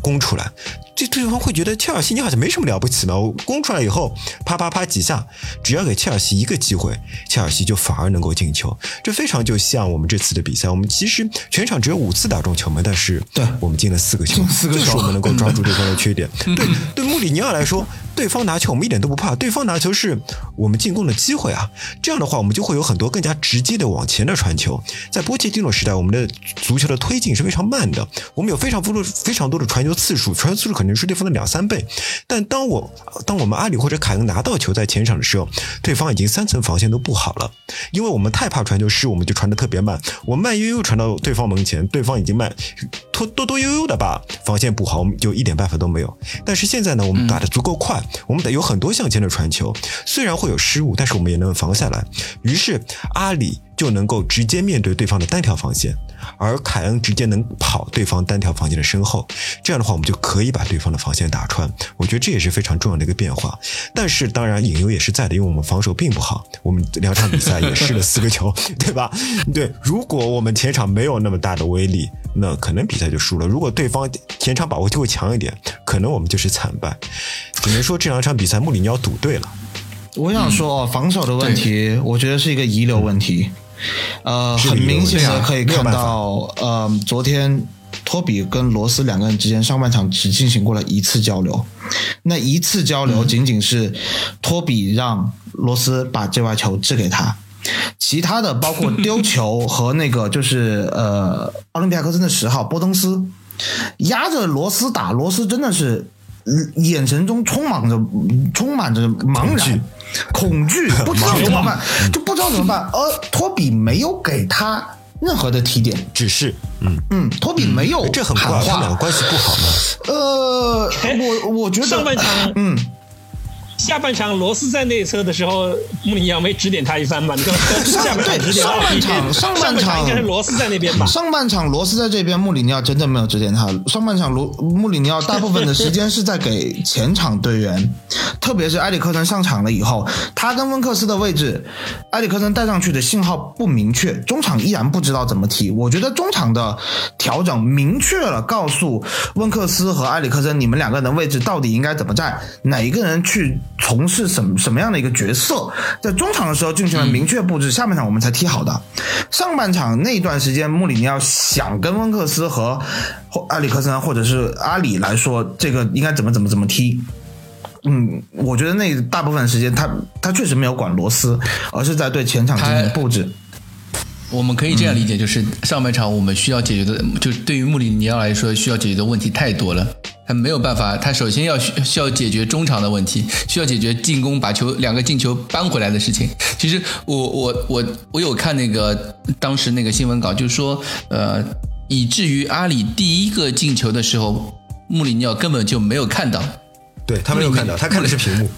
攻出来，这对方会觉得切尔西你好像没什么了不起嘛，我攻出来以后啪啪啪几下，只要给切尔西一个机会，切尔西就反而能够进球，这非常就像我们这次的比赛，我们其实全场只有五次打中球门，但是对我们进了四个球，进四个球就是我们能够抓住对方的缺点。对对，穆里尼奥来说，对方拿球我们一点都不怕，对方拿球是我们进攻的机会啊。这样的话，我们就会有很多更加直接的往前的传球。在波切蒂诺时代，我们的足球的推进是非常慢的，我们有非常多的非常多的传球次数，传球次数可能是对方的两三倍。但当我当我们阿里或者凯恩拿到球在前场的时候，对方已经三层防线都布好了，因为我们太怕传球失误，我们就传的特别慢，我慢悠悠传到对方门前，对方已经慢拖多多悠悠的把防线布好，我们就一点办法都没有。但是现在呢，我们打的足够快，我们得有很多向前的传球，虽然会有失误，但是我们也能防下来。于是阿里就能够直接面对对方的单条防线，而凯恩直接能跑对方单条防线的身后。这样的话，我们就可以把对方的防线打穿。我觉得这也是非常重要的一个变化。但是当然隐忧也是在的，因为我们防守并不好，我们两场比赛也失了 四个球，对吧？对，如果我们前场没有那么大的威力，那可能比赛就输了。如果对方前场把握就会强一点，可能我们就是惨败。只能说这两场比赛穆里尼奥赌对了。我想说哦，防守的问题，我觉得是一个遗留问题。呃，很明显的可以看到，呃，昨天托比跟罗斯两个人之间上半场只进行过了一次交流，那一次交流仅仅是托比让罗斯把这块球掷给他。其他的包括 丢球和那个就是呃奥林匹亚科森的十号波登斯压着罗斯打，罗斯真的是嗯眼神中充满着充满着茫然、恐惧，不知道怎么办，就不知道怎么办。而 托比没有给他任何的提点，只是，嗯，嗯，托比没有这很怪，他们两个，关系不好吗？呃，我我觉得上半场嗯。下半场罗斯在内侧的时候，穆里尼奥没指点他一番吧？你看 下半场指点上半场上上半场应该是罗斯在那边吧？上半场罗斯在这边，穆里尼奥真的没有指点他。上半场罗穆里尼奥大部分的时间是在给前场队员，特别是埃里克森上场了以后，他跟温克斯的位置，埃里克森带上去的信号不明确，中场依然不知道怎么踢。我觉得中场的调整明确了，告诉温克斯和埃里克森，你们两个人的位置到底应该怎么站，哪一个人去从事什么什么样的一个角色，在中场的时候进行了明确布置，下半场我们才踢好的。上半场那段时间，穆里尼奥想跟温克斯和或埃里克森或者是阿里来说，这个应该怎么怎么怎么踢。嗯，我觉得那大部分时间他他确实没有管罗斯，而是在对前场进行布置。我们可以这样理解，就是上半场我们需要解决的，就对于穆里尼奥来说，需要解决的问题太多了。他没有办法，他首先要需需要解决中场的问题，需要解决进攻把球两个进球扳回来的事情。其实我我我我有看那个当时那个新闻稿，就是说，呃，以至于阿里第一个进球的时候，穆里尼奥根本就没有看到，对他没有看到，他看的是屏幕。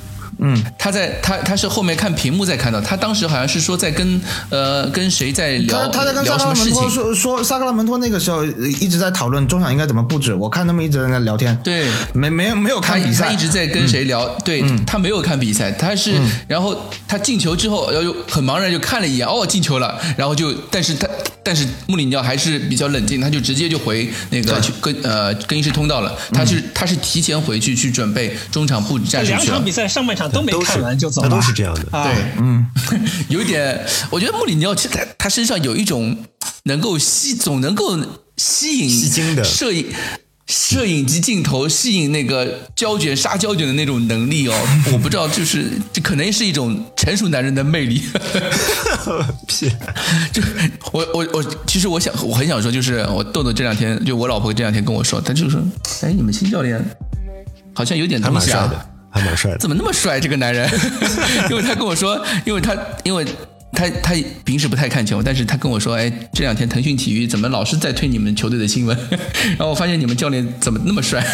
他在他他是后面看屏幕在看到，他当时好像是说在跟呃跟谁在聊他他在跟萨克拉门托，说说萨克拉门托那个时候呃一直在讨论中场应该怎么布置，我看他们一直在那聊天。对。没没有没有看比赛，他一直在跟谁聊？对、他没有看比赛，他是、然后他进球之后，然后就很茫然就看了一眼，哦进球了，然后就但是他但是穆里尼奥还是比较冷静，他就直接就回那个去跟呃更衣室通道了，他是、他是提前回去去准备中场布置战术去了。两场比。赛上半场都没看完就走了，都是这样的啊对，嗯，有一点，我觉得穆里尼奥其实他他身上有一种能够吸，总能够吸引吸睛的摄影。摄影机镜头吸引那个胶卷杀胶卷的那种能力哦，我不知道，就是这可能是一种成熟男人的魅力。屁，就我我我，其实我想我很想说，就是我豆豆这两天，就我老婆这两天跟我说，她就说，哎，你们新教练好像有点东西啊。还蛮帅的。怎么那么帅这个男人？因为他跟我说，因为他因为他他平时不太看球，但是他跟我说，哎，这两天腾讯体育怎么老是在推你们球队的新闻？然后我发现你们教练怎么那么帅？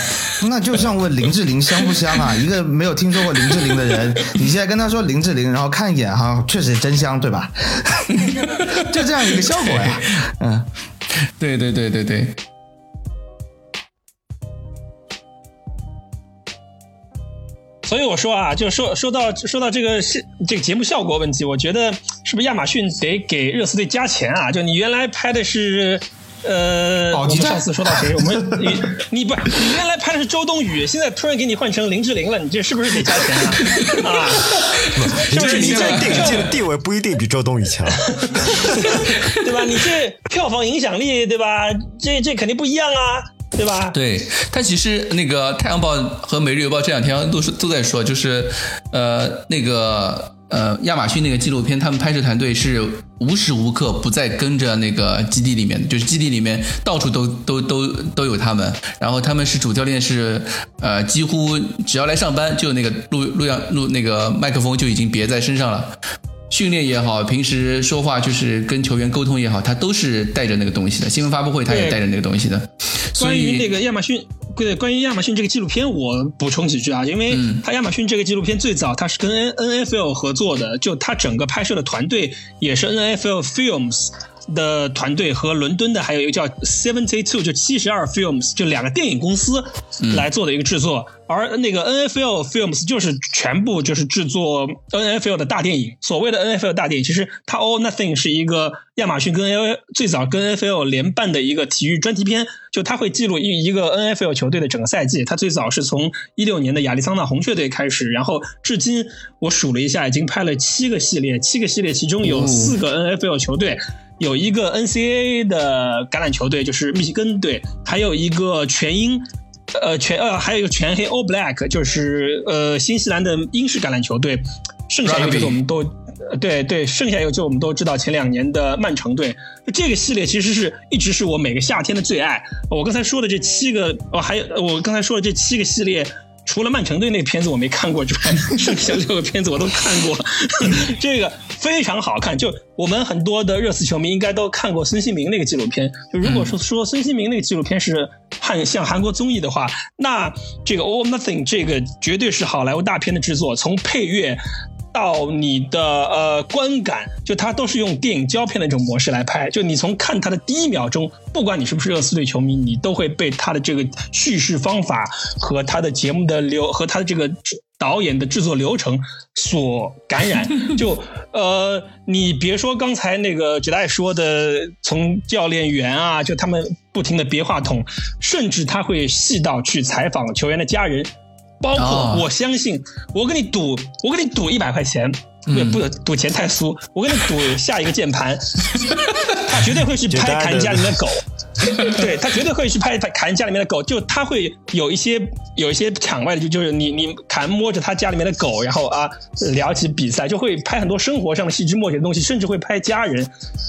那就像问林志玲香不香啊？一个没有听说过林志玲的人，你现在跟他说林志玲，然后看一眼哈，确实真香，对吧？就这样一个效果呀。嗯，对对对对对。所以我说啊，就说说到说到这个是这个节目效果问题，我觉得是不是亚马逊得给热刺队加钱啊？就你原来拍的是，呃，我们上次说到谁？我们你你不你原来拍的是周冬雨，现在突然给你换成林志玲了，你这是不是得加钱啊？啊，是不是你这电影界的地位不一定比周冬雨强，对吧？你这票房影响力，对吧？这这肯定不一样啊。对吧？对他其实那个《太阳报》和《每日邮报》这两天都是都在说，就是呃那个呃亚马逊那个纪录片，他们拍摄团队是无时无刻不在跟着那个基地里面的，就是基地里面到处都 都都都有他们。然后他们是主教练是呃几乎只要来上班，就那个录录像录那个麦克风就已经别在身上了。训练也好，平时说话就是跟球员沟通也好，他都是带着那个东西的。新闻发布会他也带着那个东西的。关于那个亚马逊，对，关于亚马逊这个纪录片，我补充几句啊，因为它亚马逊这个纪录片最早它是跟 N N F L 合作的，就它整个拍摄的团队也是 N F L Films。的团队和伦敦的还有一个叫 Seventy Two 就七十二 Films 就两个电影公司来做的一个制作，而那个 NFL Films 就是全部就是制作 NFL 的大电影。所谓的 NFL 大电影，其实它 All Nothing 是一个亚马逊跟 L 最早跟 NFL 联办的一个体育专题片，就它会记录一一个 NFL 球队的整个赛季。它最早是从一六年的亚利桑那红雀队开始，然后至今我数了一下，已经拍了七个系列，七个系列其中有四个 NFL 球队。有一个 NCAA 的橄榄球队，就是密西根队，还有一个全英，呃全呃还有一个全黑 All Black，就是呃新西兰的英式橄榄球队。剩下一个就是我们都，对对，剩下一个就我们都知道前两年的曼城队。这个系列其实是一直是我每个夏天的最爱。我刚才说的这七个，哦还有我刚才说的这七个系列。除了曼城队那片子我没看过之外，剩下六个片子我都看过，这个非常好看。就我们很多的热刺球迷应该都看过孙兴民那个纪录片。就如果说说孙兴民那个纪录片是韩像韩国综艺的话，那这个 All Nothing 这个绝对是好莱坞大片的制作，从配乐。到你的呃观感，就它都是用电影胶片的这种模式来拍，就你从看它的第一秒钟，不管你是不是热刺队球迷，你都会被它的这个叙事方法和它的节目的流和它的这个导演的制作流程所感染。就呃，你别说刚才那个杰代说的，从教练员啊，就他们不停的别话筒，甚至他会细到去采访球员的家人。包括我相信，我跟你赌，我跟你赌一百块钱，不不赌钱太俗，我跟你赌下一个键盘，他绝对会去拍砍家里面的狗。对他绝对会去拍凯恩家里面的狗，就他会有一些有一些场外的，就就是你你砍摸着他家里面的狗，然后啊聊起比赛，就会拍很多生活上的细枝末节的东西，甚至会拍家人，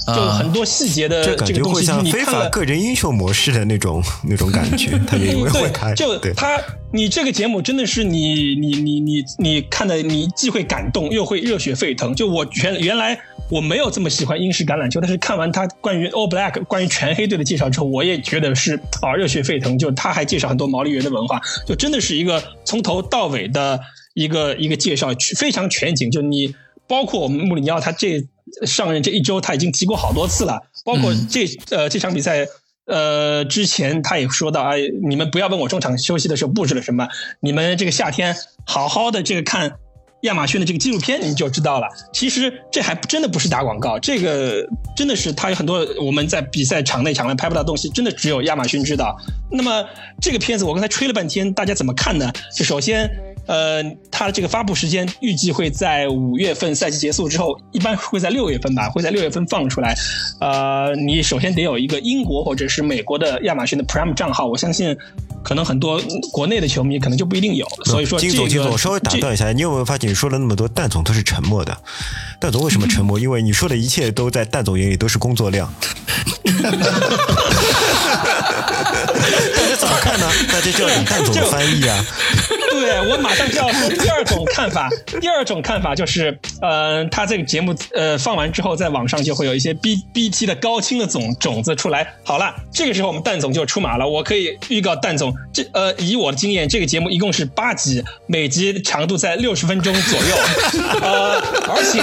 就很多细节的这个东西。你非法个人英雄模式的那种 那种感觉，他也会拍。就他，你这个节目真的是你你你你你看的，你既会感动又会热血沸腾。就我原原来。我没有这么喜欢英式橄榄球，但是看完他关于 All Black 关于全黑队的介绍之后，我也觉得是啊热血沸腾。就他还介绍很多毛利人的文化，就真的是一个从头到尾的一个一个介绍，非常全景。就你包括我们穆里尼奥，他这上任这一周他已经提过好多次了，包括这呃这场比赛呃之前他也说到，哎，你们不要问我中场休息的时候布置了什么，你们这个夏天好好的这个看。亚马逊的这个纪录片你就知道了，其实这还真的不是打广告，这个真的是它有很多我们在比赛场内场外拍不到东西，真的只有亚马逊知道。那么这个片子我刚才吹了半天，大家怎么看呢？就首先。呃，它的这个发布时间预计会在五月份赛季结束之后，一般会在六月份吧，会在六月份放出来。呃，你首先得有一个英国或者是美国的亚马逊的 Prime 账号，我相信可能很多国内的球迷可能就不一定有。所以说，金总，金总，稍微打断一下，你有没有发现你说了那么多，蛋总都是沉默的？蛋总为什么沉默？因为你说的一切都在蛋总眼里都是工作量。大家怎么看呢？那就叫蛋总翻译啊。对我马上就要说第二种看法。第二种看法就是，呃，他这个节目呃放完之后，在网上就会有一些 B B T 的高清的种种子出来。好了，这个时候我们蛋总就出马了。我可以预告蛋总，这呃以我的经验，这个节目一共是八集，每集长度在六十分钟左右，呃，而且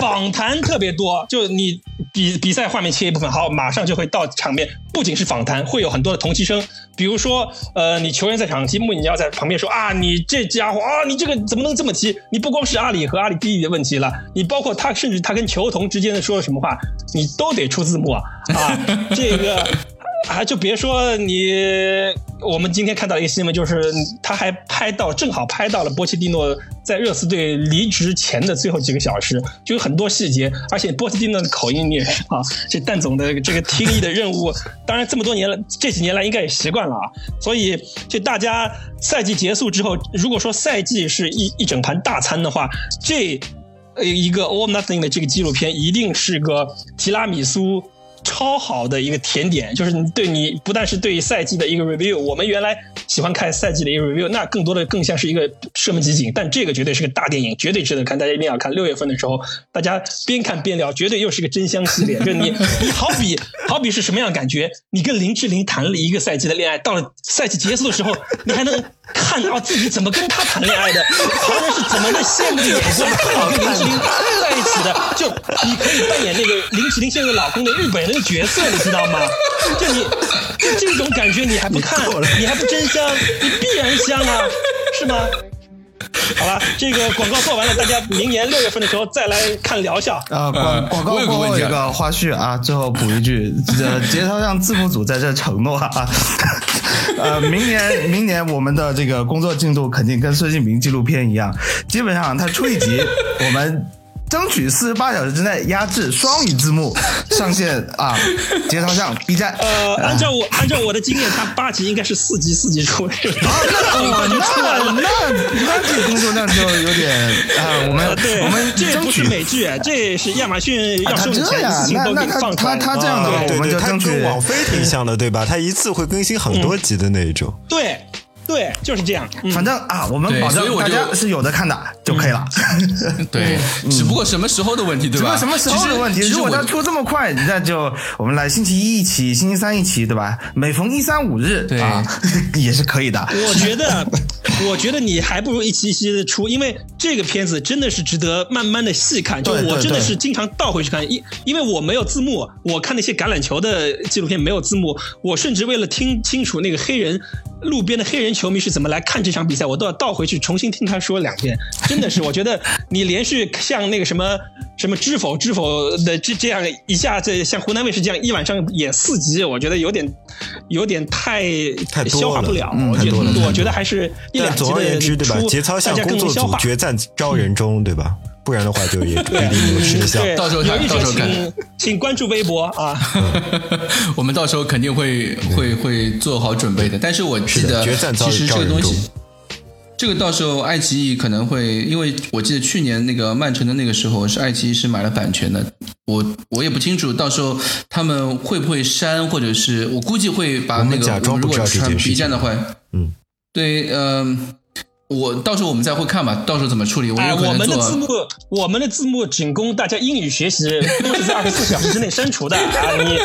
访谈特别多，就你比比赛画面切一部分，好，马上就会到场面，不仅是访谈，会有很多的同期声，比如说，呃，你球员在场踢，穆里尼奥在旁边说啊，你这家伙啊，你这个怎么能这么踢？你不光是阿里和阿里弟弟的问题了，你包括他，甚至他跟球童之间的说了什么话，你都得出字幕啊，啊，这个。啊，就别说你，我们今天看到一个新闻，就是他还拍到，正好拍到了波切蒂诺在热刺队离职前的最后几个小时，就有很多细节，而且波切蒂诺的口音你也啊，这蛋总的这个听力的任务，当然这么多年了，这几年来应该也习惯了啊，所以这大家赛季结束之后，如果说赛季是一一整盘大餐的话，这一个 All Nothing 的这个纪录片一定是个提拉米苏。超好的一个甜点，就是你对你不但是对赛季的一个 review，我们原来喜欢看赛季的一个 review，那更多的更像是一个射门集锦，但这个绝对是个大电影，绝对值得看，大家一定要看。六月份的时候，大家边看边聊，绝对又是个真香系列。就你你好比好比是什么样的感觉？你跟林志玲谈了一个赛季的恋爱，到了赛季结束的时候，你还能看到自己怎么跟他谈恋爱的，旁人是怎么的羡慕的眼光看你跟林志玲在一起的，就你可以扮演那个林志玲现在老公的日本人的角色，你知道吗？就你就这种感觉，你还不看，你还不真香，你必然香啊，是吗？好吧，这个广告做完了，大家明年六月份的时候再来看疗效。啊，广广告我有个过后问题啊有个花絮啊，最后补一句，呃节操让字幕组在这承诺啊，呃，明年明年我们的这个工作进度肯定跟孙兴民纪录片一样，基本上他出一集，我们。争取四十八小时之内压制双语字幕 上线啊！节操上 B 站，呃，按照我按照我的经验，它八集应该是四集四集出，啊，那 哇，那那那这个工作量就有点啊，我们呃，对，我们这不是美剧，这是亚马逊要收你钱那那给放出来他他他这样的我们就争取跟网飞挺像的，对吧？他一次会更新很多集的那一种。对对，就是这样。嗯反正啊，我们保证大家是有的看的就可以了。对，只不过什么时候的问题，对吧？只不过什么时候的问题？如果他出这么快，那就我们来星期一一期，星期三一期，对吧？每逢一三五日对啊，也是可以的。我觉得，我觉得你还不如一期一期的出，因为这个片子真的是值得慢慢的细看。就我真的是经常倒回去看，因因为我没有字幕，我看那些橄榄球的纪录片没有字幕，我甚至为了听清楚那个黑人路边的黑人球迷是怎么来看这场比赛，我都要倒回去重新听他说两遍。真的是，我觉得你连续像那个什么什么知否知否的这这样一下，子像湖南卫视这样一晚上演四集，我觉得有点有点太太消化不了。嗯我觉得我觉得还是一但两集的总而言之，对吧？出节操项大家工作组消化。决战 招人中，对吧？不然的话就也不一定能吃得消。到时候看到时候看。请请关注微博啊。我们到时候肯定会会会做好准备的。但是我记得，其实这个东西，这个到时候爱奇艺可能会，因为我记得去年那个曼城的那个时候是爱奇艺是买了版权的，我我也不清楚到时候他们会不会删，或者是我估计会把我们那个假装不知道这如果传件事情 B 站的话，嗯，对，嗯、我到时候我们再会看吧，到时候怎么处理，我。们的字幕，我们的字幕仅供大家英语学习，都是在二十四小时之内删除的 啊！你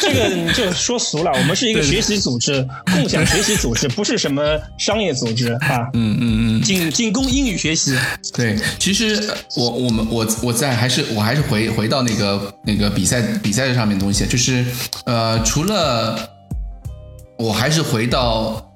这个你就说俗了，我们是一个学习组织，共享学习组织，不是什么商业组织啊。嗯嗯嗯，仅仅供英语学习。对，其实呃我我们我我在还是我还是回回到那个那个比赛比赛上面的东西，就是呃，除了我还是回到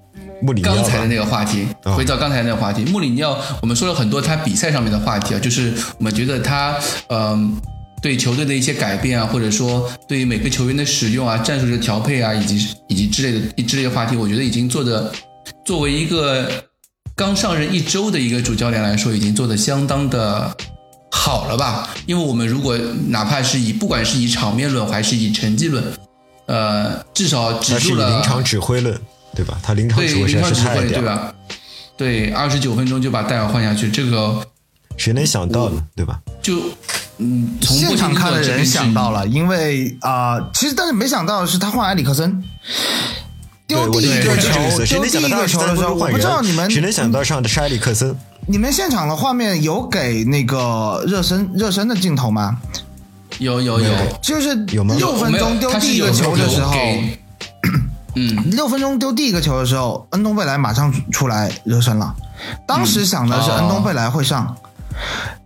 穆里尼奥刚才的那个话题，哦。回到刚才那个话题，穆里尼奥，我们说了很多他比赛上面的话题啊，就是我们觉得他嗯、对球队的一些改变啊，或者说对于每个球员的使用啊、战术的调配啊，以及以及之类的之类的话题，我觉得已经做的作为一个刚上任一周的一个主教练来说，已经做的相当的好了吧？因为我们如果哪怕是以不管是以场面论还是以成绩论，呃，至少止住了临场指挥论，对吧？他临场对指挥实在临场指挥，是太屌了，对吧？对，二十九分钟就把戴尔换下去，这个谁能想到呢？对吧？就嗯，从现场看的人想到了，因为啊、其实但是没想到的是他换埃里克森，丢第一个球，丢能想到他第一个球的时候，我不知道你们谁能想到上的是埃里克森？你们现场的画面有给那个热身热身的镜头吗？有有有，就是有吗六分钟丢第一个球的时候，给嗯，六分钟丢第一个球的时候，恩东贝莱马上出来热身了。当时想的是嗯。恩东贝莱会上，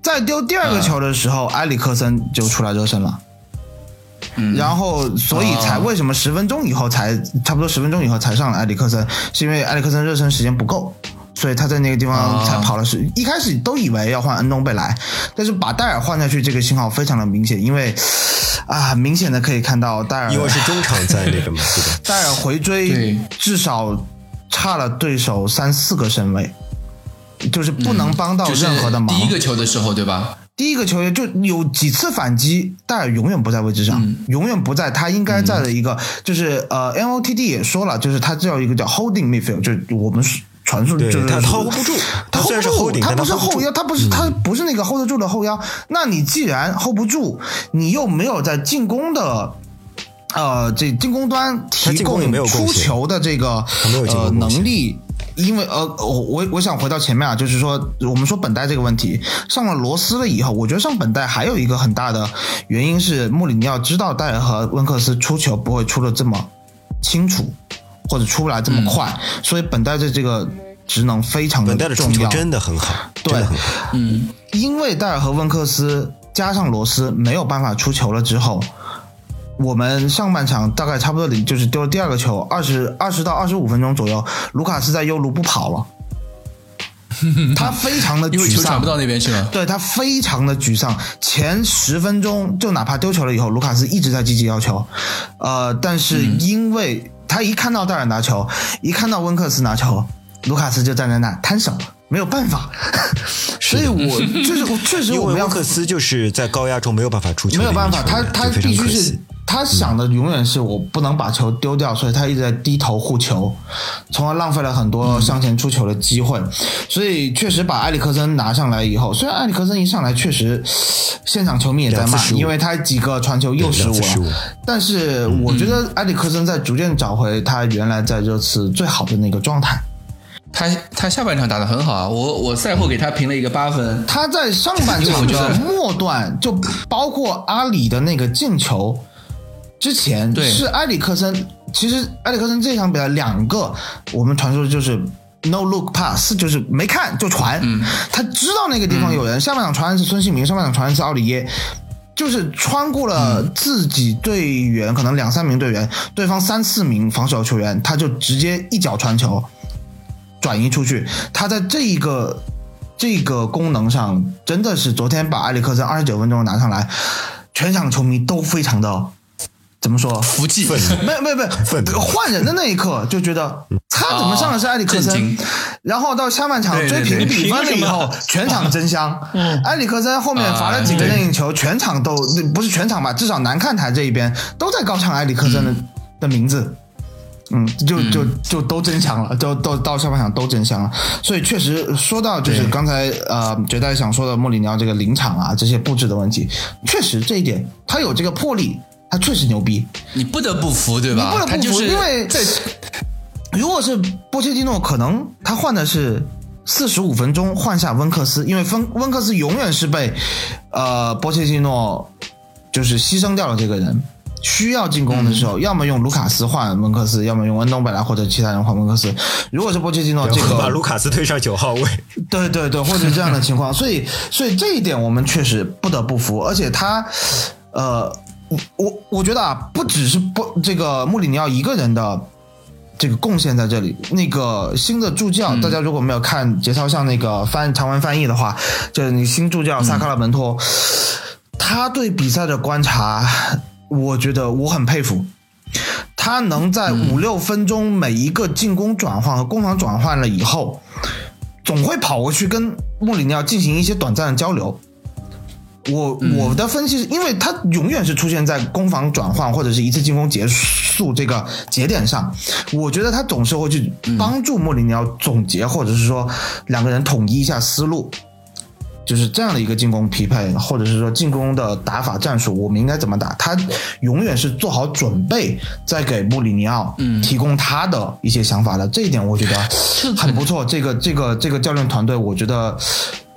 在丢第二个球的时候，埃里克森就出来热身了。嗯。然后，所以才哦。为什么十分钟以后才差不多十分钟以后才上了埃里克森，是因为埃里克森热身时间不够，所以他在那个地方哦才跑了十。一开始都以为要换恩东贝莱，但是把戴尔换下去，这个信号非常的明显，因为啊，明显的可以看到戴尔因为是中场在那个嘛，对吧？戴尔回追对至少差了对手三四个身位，就是不能帮到任何的忙。第一个球的时候，对吧？第一个球员就有几次反击，戴尔永远不在位置上，嗯永远不在他应该在的一个，就是呃，NOTD 也说了，就是他叫一个叫 holding midfield，就是我们传述对就是他 hold 不住他他虽然是 hold 不 holding，住，他不是后腰，他不是他不是那个 hold 得住的后腰。那你既然 hold 不住，你又没有在进攻的。呃，这进攻端提供出球的这个呃能力，因为呃，我我我想回到前面啊，就是说我们说本代这个问题，上了罗斯了以后，我觉得上本代还有一个很大的原因是穆里尼奥知道戴尔和温克斯出球不会出的这么清楚，或者出不来这么快，所以本代的这个职能非常的本代的出重要。球真的很好，对。嗯，因为戴尔和温克斯加上罗斯没有办法出球了之后，我们上半场大概差不多里就是丢了第二个球，二十二十到二十五分钟左右，卢卡斯在右路不跑了，他非常的沮丧因为球传不。到那边去了。对他非常的沮丧，前十分钟就哪怕丢球了以后，卢卡斯一直在积极要求，呃，但是因为他一看到戴尔拿球，一看到温克斯拿球，卢卡斯就站在那摊手，没有办法，所以我 就是我确实因为我们要温克斯就是在高压中没有办法出球，没有办法，他他必须是是他想的永远是我不能把球丢掉，所以他一直在低头护球，从而浪费了很多向前出球的机会。所以确实把埃里克森拿上来以后，虽然埃里克森一上来确实现场球迷也在骂因为他几个传球又失误了，但是我觉得埃里克森在逐渐找回他原来在热刺最好的那个状态。他他下半场打得很好啊，我我赛后给他评了一个八分。他在上半场的 末段，就包括阿里的那个进球之前，对是埃里克森。其实埃里克森这场比赛两个我们传说就是 no look pass，就是没看就传。嗯他知道那个地方有人，下半场传的是孙兴民，上半场传的是奥里耶。就是穿过了自己队员，可能两三名队员，对方三四名防守球员，他就直接一脚传球，转移出去。他在这一个这个功能上，真的是昨天把埃里克森二十九分钟拿上来，全场球迷都非常的怎么说？服气，没有没有没有，换人的那一刻就觉得他怎么上的是埃里克森？然后到下半场追平比分了以后 全场真香。埃里克森后面罚了几个任意球，全场都不是全场吧，至少南看台这一边都在高唱埃里克森的的名字。嗯，就就就都真香了，都都到下半场都真香了。所以确实说到就是刚才呃绝代想说的穆里尼奥这个临场啊这些布置的问题，确实这一点他有这个魄力，他确实牛逼。你不得不服，对吧？你不得不服，就是因为在如果是波切蒂诺，可能他换的是四十五分钟换下温克斯，因为温温克斯永远是被呃波切蒂诺就是牺牲掉了这个人。需要进攻的时嗯候，要么用卢卡斯换温克斯，要么用恩东贝莱或者其他人换温克斯。如果是波切蒂诺，这个把卢卡斯推上九号位，对对对，或者这样的情况，所以所以这一点我们确实不得不服，而且他，呃，我我觉得啊，不只是不这个穆里尼奥一个人的这个贡献在这里，那个新的助教，大家如果没有看节操上那个翻长文翻译的话，就是你新助教萨卡拉门托，他对比赛的观察，我觉得我很佩服。他能在五六分钟每一个进攻转换和攻防转换了以后，总会跑过去跟穆里尼奥进行一些短暂的交流。我我的分析是因为他永远是出现在攻防转换或者是一次进攻结束这个节点上，我觉得他总是会去帮助穆里尼奥总结，或者是说两个人统一一下思路。就是这样的一个进攻匹配，或者是说进攻的打法战术，我们应该怎么打？他永远是做好准备，再给穆里尼奥提供他的一些想法的。这一点我觉得很不错。这个这个这个教练团队，我觉得，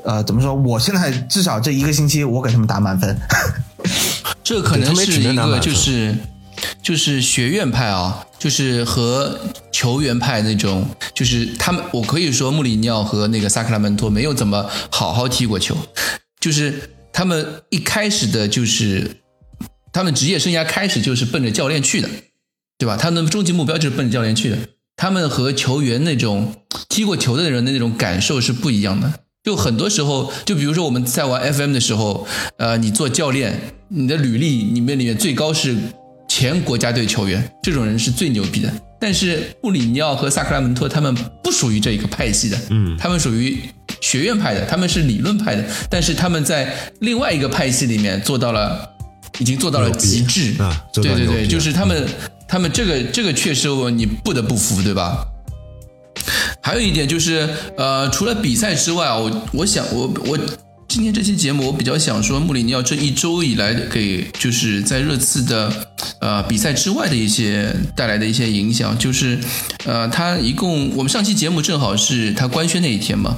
呃，怎么说？我现在至少这一个星期，我给他们打满分。这可能是一个就是就是学院派啊，就是和球员派那种，就是他们，我可以说穆里尼奥和那个萨克拉门托没有怎么好好踢过球，就是他们一开始的就是他们职业生涯开始就是奔着教练去的，对吧？他们的终极目标就是奔着教练去的，他们和球员那种踢过球的人的那种感受是不一样的。就很多时候，就比如说我们在玩 FM 的时候，呃，你做教练，你的履历里面里面最高是前国家队球员，这种人是最牛逼的。但是布里尼奥和萨克拉门托他们不属于这一个派系的，嗯，他们属于学院派的，他们是理论派的，但是他们在另外一个派系里面做到了，已经做到了极致啊！对对对，就是他们，他们这个这个确实你不得不服，对吧？还有一点就是，呃，除了比赛之外啊，我我想我我今天这期节目我比较想说穆里尼奥这一周以来给就是在热刺的呃比赛之外的一些带来的一些影响，就是呃他一共我们上期节目正好是他官宣那一天嘛，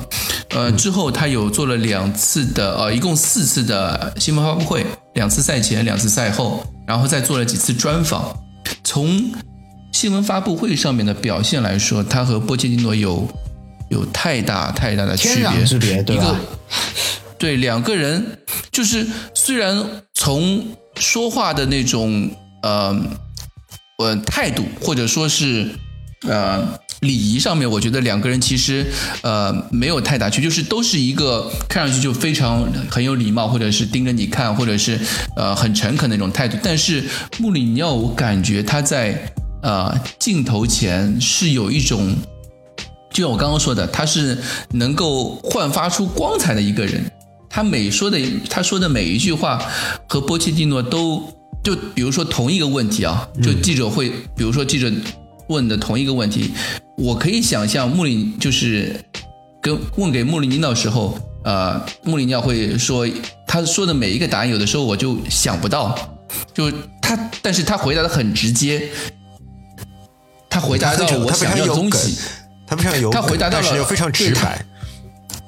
呃之后他有做了两次的呃一共四次的新闻发布会，两次赛前，两次赛后，然后再做了几次专访，从。新闻发布会上面的表现来说，他和波切蒂诺有有太大太大的区别，之别，对吧？对两个人，就是虽然从说话的那种呃呃态度，或者说是呃礼仪上面，我觉得两个人其实呃没有太大区，就是都是一个看上去就非常很有礼貌，或者是盯着你看，或者是呃很诚恳的那种态度。但是穆里尼奥，我感觉他在。呃，镜头前是有一种，就像我刚刚说的，他是能够焕发出光彩的一个人。他每说的，他说的每一句话和波切蒂诺都，就比如说同一个问题啊，就记者会，比如说记者问的同一个问题，我可以想象穆里就是跟问给穆里尼奥的时候，呃，穆里尼奥会说他说的每一个答案，有的时候我就想不到，就他，但是他回答的很直接。他回答到我想要的东西，他非常有，他回答到了又非常直白，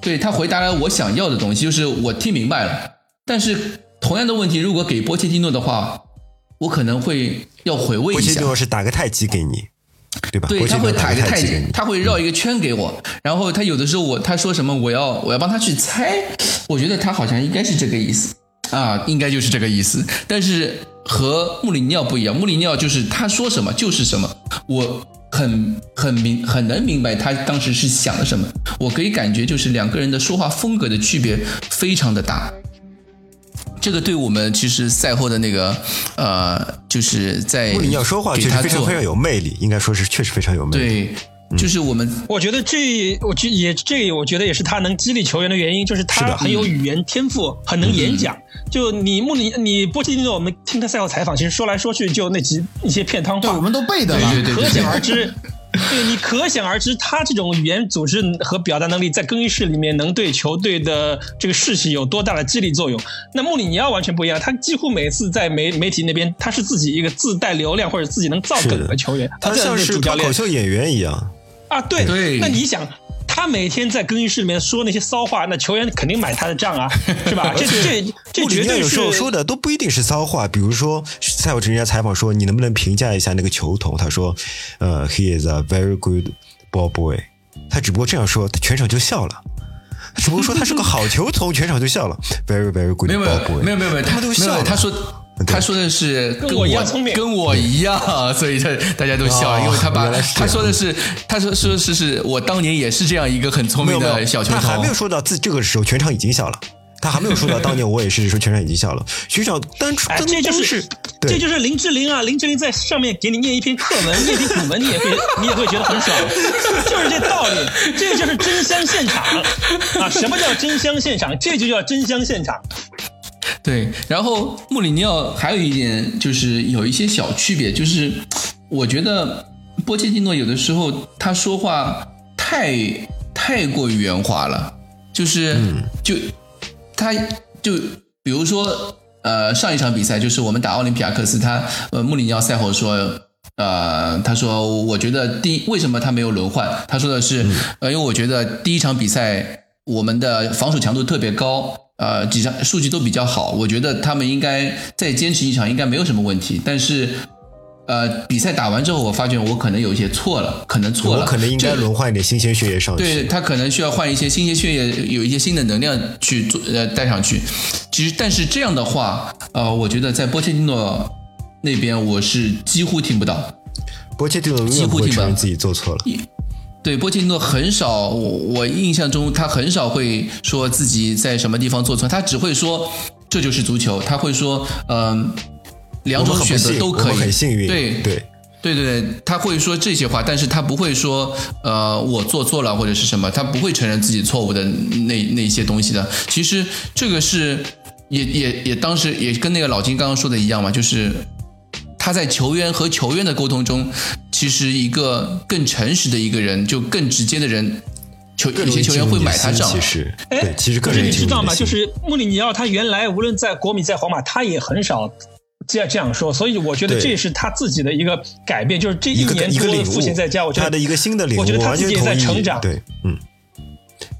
对他回答了我想要的东西，就是我听明白了。但是同样的问题，如果给波切蒂诺的话，我可能会要回味一下。波切蒂诺是打个太极给你，对吧？对他会打个太极，他会绕一个圈给我。然后他有的时候我他说什么，我要我要帮他去猜。我觉得他好像应该是这个意思啊，应该就是这个意思。但是。和穆里尼奥不一样，穆里尼奥就是他说什么就是什么，我很很明很能明白他当时是想的什么，我可以感觉就是两个人的说话风格的区别非常的大，这个对我们其实赛后的那个呃，就是在穆里尼奥说话确实非常非常有魅力，应该说是确实非常有魅力。对。就是我们，我觉得这，我觉也这，我觉得也是他能激励球员的原因，就是他很有语言天赋，很能演讲。就你穆里，你波切蒂诺，我们听他赛后采访，其实说来说去就那几一些片汤话，我们都背的了，可想而知。对你可想而知，他这种语言组织和表达能力，在更衣室里面能对球队的这个士气有多大的激励作用？那穆里尼奥完全不一样，他几乎每次在媒媒体那边，他是自己一个自带流量或者自己能造梗的球员，他像是脱口秀演员一样。啊，对对，那你想，他每天在更衣室里面说那些骚话，那球员肯定买他的账啊，是吧？这这这绝对有时候说的都不一定是骚话，比如说赛后人家采访说，你能不能评价一下那个球童？他说，呃，He is a very good ball boy。他只不过这样说，他全场就笑了。只不过说他是个好球童，全场就笑了。Very very good ball boy。没有没有没有，他们都笑。他说。他说的是跟我一样聪明，跟我一样，所以他大家都笑，因为他把他说的是，他说说的是是我当年也是这样一个很聪明的小球童。他还没有说到自这个时候，全场已经笑了。他还没有说到当年我也是说全场已经笑了。学长单纯，这就是这就是林志玲啊！林志玲在上面给你念一篇课文，念篇古文，你也会你也会觉得很爽，就是这道理。这就是真香现场啊！什么叫真香现场？这就叫真香现场。对，然后穆里尼奥还有一点就是有一些小区别，就是我觉得波切蒂诺有的时候他说话太太过于圆滑了，就是就他就比如说呃上一场比赛就是我们打奥林匹亚克斯，他呃穆里尼奥赛后说。呃，他说，我觉得第为什么他没有轮换？他说的是，呃，因为我觉得第一场比赛我们的防守强度特别高，呃，几场数据都比较好，我觉得他们应该再坚持一场应该没有什么问题。但是，呃，比赛打完之后，我发觉我可能有一些错了，可能错了，我可能应该轮换一点新鲜血液上去。对他可能需要换一些新鲜血液，有一些新的能量去做呃带上去。其实，但是这样的话，呃，我觉得在波切蒂诺那边我是几乎听不到。波切蒂诺几乎听不到自己做错了。对，波切蒂诺很少，我我印象中他很少会说自己在什么地方做错，他只会说这就是足球，他会说嗯、两种选择都可以，很幸运。对对。对对对，他会说这些话，但是他不会说，呃，我做错了或者是什么，他不会承认自己错误的那那些东西的。其实这个是，也也也当时也跟那个老金刚刚说的一样嘛，就是他在球员和球员的沟通中，其实一个更诚实的一个人，就更直接的人，球有些球员会买他账。其实，哎对，其实可是你知道吗？就是穆里尼奥他原来无论在国米在皇马，他也很少这样这样说，所以我觉得这也是他自己的一个改变，就是这一年多一个领悟，赋闲在家，我觉得他的一个新的领悟，我觉得他完全自己也在成长。对，嗯，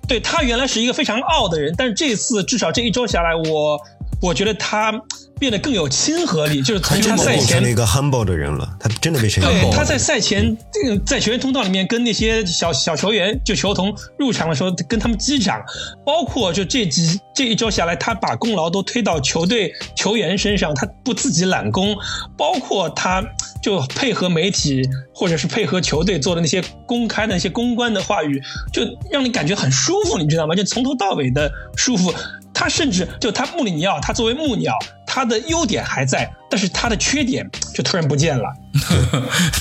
对他原来是一个非常傲的人，但是这次至少这一周下来，我我觉得他变得更有亲和力，就是从他赛前了一个 humble 的人了，他真的变成一个对，他在赛前这个在球员通道里面跟那些小小球员就球童入场的时候跟他们击掌，包括就这几这一周下来，他把功劳都推到球队球员身上，他不自己揽功，包括他就配合媒体或者是配合球队做的那些公开的那些公关的话语，就让你感觉很舒服，你知道吗？就从头到尾的舒服。他甚至就他穆里尼奥，他作为穆尼奥，他的优点还在，但是他的缺点就突然不见了。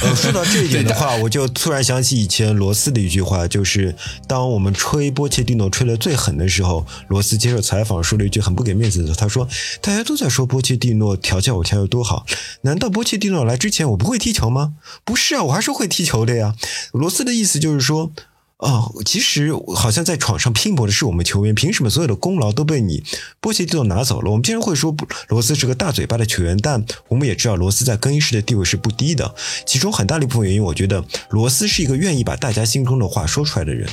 呃，说到这一点的话，我就突然想起以前罗斯的一句话，就是当我们吹波切蒂诺吹得最狠的时候，罗斯接受采访说了一句很不给面子的，他说：“大家都在说波切蒂诺调教我调有多好，难道波切蒂诺来之前我不会踢球吗？不是啊，我还是会踢球的呀。”罗斯的意思就是说。哦，其实好像在场上拼搏的是我们球员，凭什么所有的功劳都被你波切蒂诺拿走了？我们经常会说罗斯是个大嘴巴的球员，但我们也知道罗斯在更衣室的地位是不低的。其中很大的一部分原因，我觉得罗斯是一个愿意把大家心中的话说出来的人。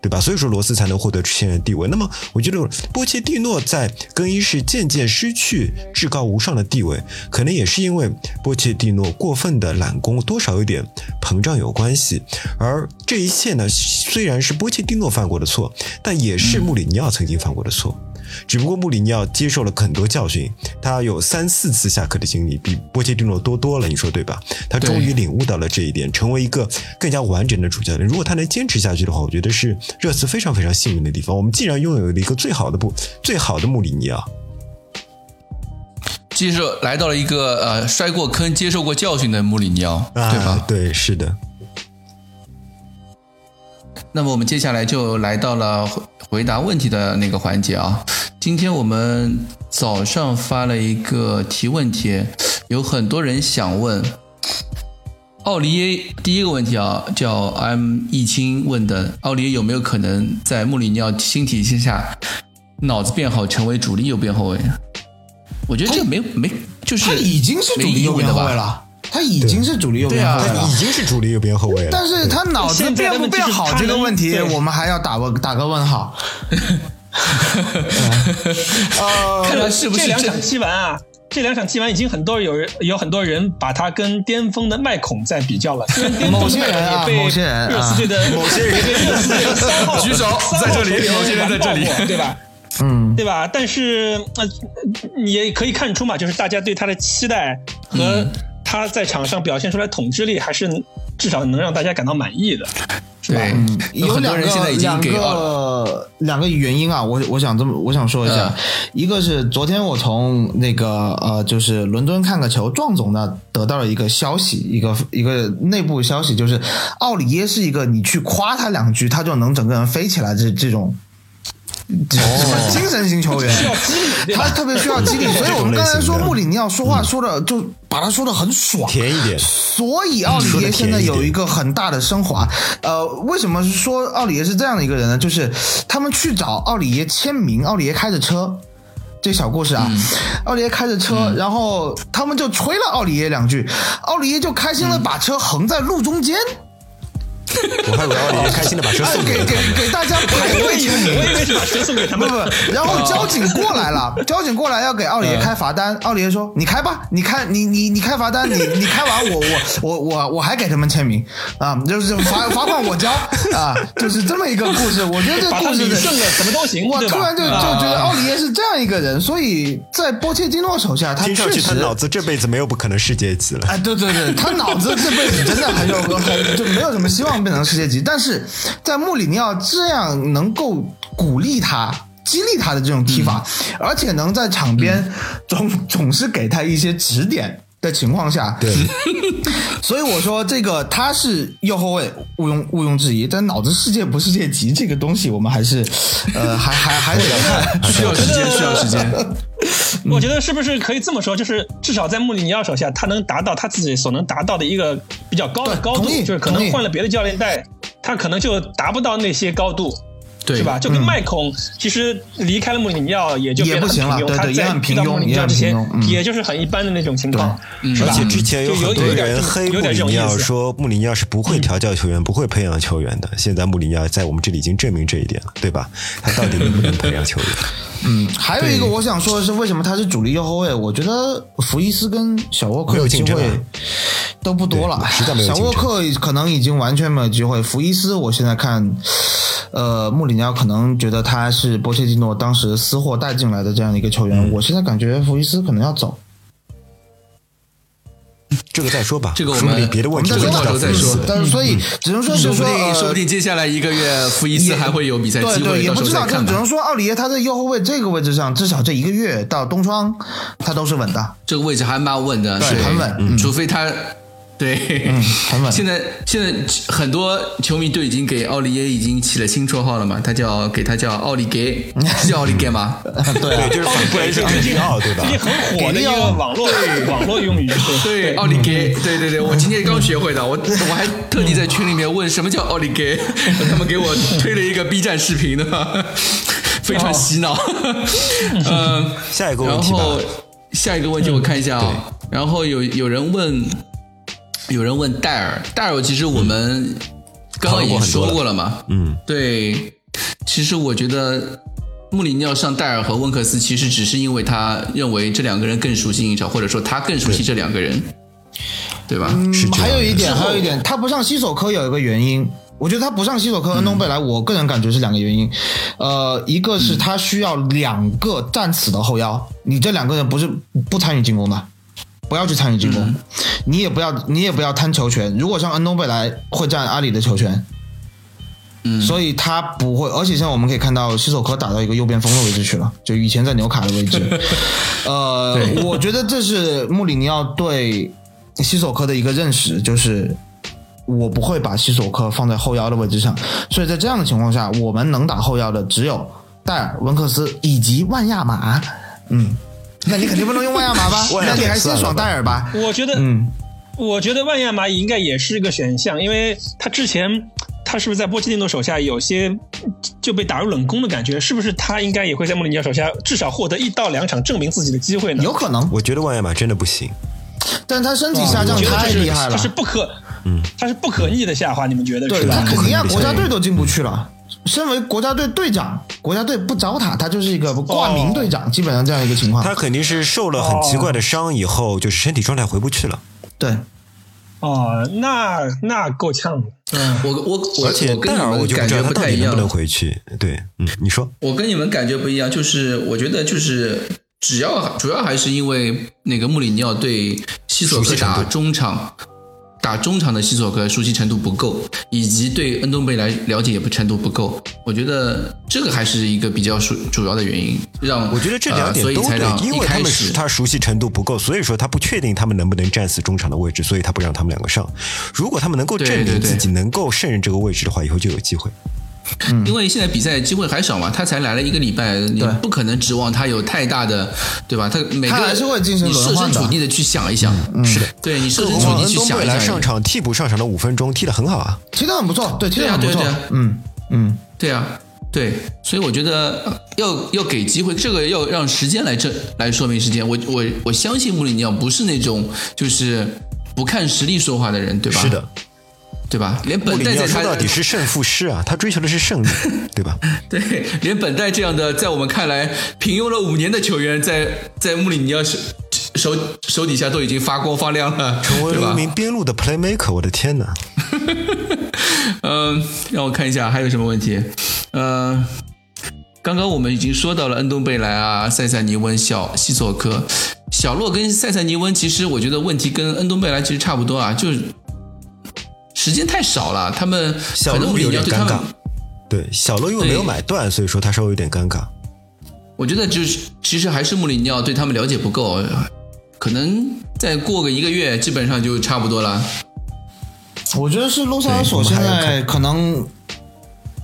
对吧？所以说罗斯才能获得现任地位。那么，我觉得波切蒂诺在更衣室渐渐失去至高无上的地位，可能也是因为波切蒂诺过分的揽功，多少有点膨胀有关系。而这一切呢，虽然是波切蒂诺犯过的错，但也是穆里尼奥曾经犯过的错。只不过穆里尼奥接受了很多教训，他有三四次下课的经历，比波切蒂诺多多了，你说对吧？他终于领悟到了这一点，成为一个更加完整的主教练。如果他能坚持下去的话，我觉得是热刺非常非常幸运的地方。我们既然拥有了一个最好的不最好的穆里尼奥，接受来到了一个呃摔过坑、接受过教训的穆里尼奥，啊、对吧？对，是的。那么我们接下来就来到了回答问题的那个环节啊。今天我们早上发了一个提问帖，有很多人想问奥利耶。第一个问题啊，叫 M 易清问的，奥利耶有没有可能在穆里尼奥新体系下脑子变好，成为主力右边后卫？我觉得这个没没就是他已经是主力右边后卫了，他已经是主力右边后卫了他已。经是主力右边后卫了，但是他脑子变不变好这个问题，我们还要打个打个问号。呃，看来是不是这两场踢完啊？这两场踢完，已经很多有人有很多人把他跟巅峰的麦孔在比较了。某些人啊孔也被某些人啊热刺队的 某些人被热刺队的三号举手 在这里某些人在这里对吧？嗯，对吧？但是呃，你也可以看出嘛，就是大家对他的期待和他在场上表现出来统治力，还是至少能让大家感到满意的。对，有很多两个人现在已经两给奥个两个原因啊，我我想这么我想说一下，嗯一个是昨天我从那个呃，就是伦敦看个球，壮总呢得到了一个消息，一个一个内部消息，就是奥里耶是一个你去夸他两句，他就能整个人飞起来这这种。这什么精神型球员，需要激励他特别需要激励，所以我们刚才说穆里尼奥说话说的就把他说的很爽，甜一点。所以奥里耶现在有一个很大的升华。呃，为什么说奥里耶是这样的一个人呢？就是他们去找奥里耶签名，奥里耶开着车，这小故事啊，奥里耶开着车，然后他们就吹了奥里耶两句，奥里耶就开心的把车横在路中间。我还以为奥利耶开心的把车哎送给给给了他们。给大家排我队签名 我以为是把车送给他们，不不，然后交警过来了，交警过来要给奥里耶开罚单，奥里耶说：“你开吧，你开你你你开罚单，你你开完我我我我我还给他们签名啊，就是罚罚款我交啊，就是这么一个故事。我觉得这故事什么都行，我？突然就就啊觉得奥里耶是这样一个人，所以在波切蒂诺手下，他确实他脑子这辈子没有不可能世界级了。哎，对对对，他脑子这辈子真的很有很就没有什么希望变成世界级，但是在穆里尼奥这样能够鼓励他。激励他的这种踢法，而且能在场边总总是给他一些指点的情况下，对，所以我说这个他是右后卫，毋庸毋庸置疑。但脑子世界不世界级这个东西，我们还是呃还还还得看。需要时间，需要时间。我觉得是不是可以这么说，就是至少在穆里尼奥手下，他能达到他自己所能达到的一个比较高的高度，就是可能换了别的教练带，他可能就达不到那些高度。对是吧？就跟麦孔其实离开了穆里尼奥，也就也不行了。他对对也很在遇到平庸穆里尼奥之前也很平庸，嗯也就是很一般的那种情况，是吧而且之前有很多人黑穆里尼奥。说穆里尼奥是不会调教球员、不会培养球员的。现在穆里尼奥在我们这里已经证明这一点了，对吧？他到底能不能培养球员？嗯，还有一个我想说的是，为什么他是主力右后卫？我觉得福伊斯跟小沃克没有机会都不多了小沃克可能已经完全没有机会。福伊斯，我现在看，呃，穆里尼奥可能觉得他是波切蒂诺当时私货带进来的这样的一个球员，嗯我现在感觉福伊斯可能要走。这个再说吧，这个我们别的问题我们再说吧问题到再说但是所以只能说，是说，说不定接下来一个月，福伊斯还会有比赛机会，对对，也不知道。只能说奥里耶他在右后卫这个位置上，至少这一个月到冬窗，他都是稳的。这个位置还蛮稳的，是很稳嗯除非他。对，嗯很稳现在现在很多球迷都已经给奥利耶已经起了新绰号了嘛，他叫给他叫奥利给，是叫奥利给吗？对就是反过来是最近对吧最？近很火的一个网络网络用语，对，奥利给，对对对，我今天刚学会的，我我还特地在群里面问什么叫奥利给，他们给我推了一个 B 站视频的，非常洗脑。嗯，下一个问题吧。然后下一个问题我看一下啊、然后有有人问，有人问戴尔，戴尔其实我们刚刚已经说过了嘛，嗯，对，其实我觉得穆里尼奥上戴尔和温克斯，其实只是因为他认为这两个人更熟悉英超，或者说他更熟悉这两个人，对吧？还有一点，还有一点，他不上西索科有一个原因。我觉得他不上西索科恩东贝莱，我个人感觉是两个原因。呃，一个是他需要两个站死的后腰，你这两个人不是不参与进攻的，不要去参与进攻，你也不要你也不要贪球权。如果像恩东贝莱会占阿里的球权，嗯所以他不会，而且现在我们可以看到西索科打到一个右边锋的位置去了，就以前在纽卡的位置。呃，我觉得这是穆里尼奥对西索科的一个认识，就是我不会把西索科放在后腰的位置上，所以在这样的情况下，我们能打后腰的只有戴尔、文克斯以及万亚马。嗯，那你肯定不能用万亚马吧？那你还先爽戴尔吧？我觉得，嗯，我觉得万亚马应该也是个选项，因为他之前他是不是在波切蒂诺手下有些就被打入冷宫的感觉？是不是他应该也会在穆里尼奥手下至少获得一到两场证明自己的机会呢？有可能，我觉得万亚马真的不行。但他身体下降太厉害了他是。不可，嗯，他是不可逆的下滑，你们觉得对是吧？他肯尼亚不可能国家队都进不去了。身为国家队队长，国家队不找他，他就是一个挂名队长，基本上这样一个情况。他肯定是受了很奇怪的伤以后，就是身体状态回不去了。对，哦，那那够呛。嗯，我我我而且我跟你戴尔，我们感觉就不知道他不太一样到底能不。能回去。对，嗯，你说，我跟你们感觉不一样，就是我觉得就是只要主要还是因为那个穆里尼奥对西索科打中场。打中场的西索科熟悉程度不够，以及对恩东贝莱了解也不程度不够，我觉得这个还是一个比较主主要的原因，让我觉得这两点都让因为他们开始他熟悉程度不够，所以说他不确定他们能不能战死中场的位置，所以他不让他们两个上。如果他们能够证明自己能够胜任这个位置的话，以后就有机会。因为现在比赛机会还少嘛，他才来了一个礼拜，你不可能指望他有太大的，对吧？他每个他还是会进行你设轮换的。身处地的去想一想，是的，对你设身处地去想一东贝莱上，场替补上场的五分钟，踢得很好啊。踢得很不错，对，踢得很不错。对啊对啊。嗯嗯，对啊，对，所以我觉得呃要要给机会，这个要让时间来证来说明时间。我我我相信穆里尼奥不是那种就是不看实力说话的人，对吧？是的，，对吧？连本代在他说到底是胜负师啊，他追求的是胜利，对吧？对，连本代这样的在我们看来平庸了五年的球员，在在穆里尼奥手手手底下都已经发光发亮了，成为了一？名边路的 playmaker，我的天哪！嗯，让我看一下还有什么问题。嗯、刚刚我们已经说到了恩东贝莱啊、塞塞尼温、小西索科、小洛跟塞塞尼温，其实我觉得问题跟恩东贝莱其实差不多啊，就是时间太少了，他们小可能穆里鹿有点尴尬对小鹿因为没有买断，所以说他稍微有点尴尬。我觉得就是其实还是穆里尼奥对他们了解不够，可能再过个一个月，基本上就差不多了。我觉得是洛萨尔索对现在可能，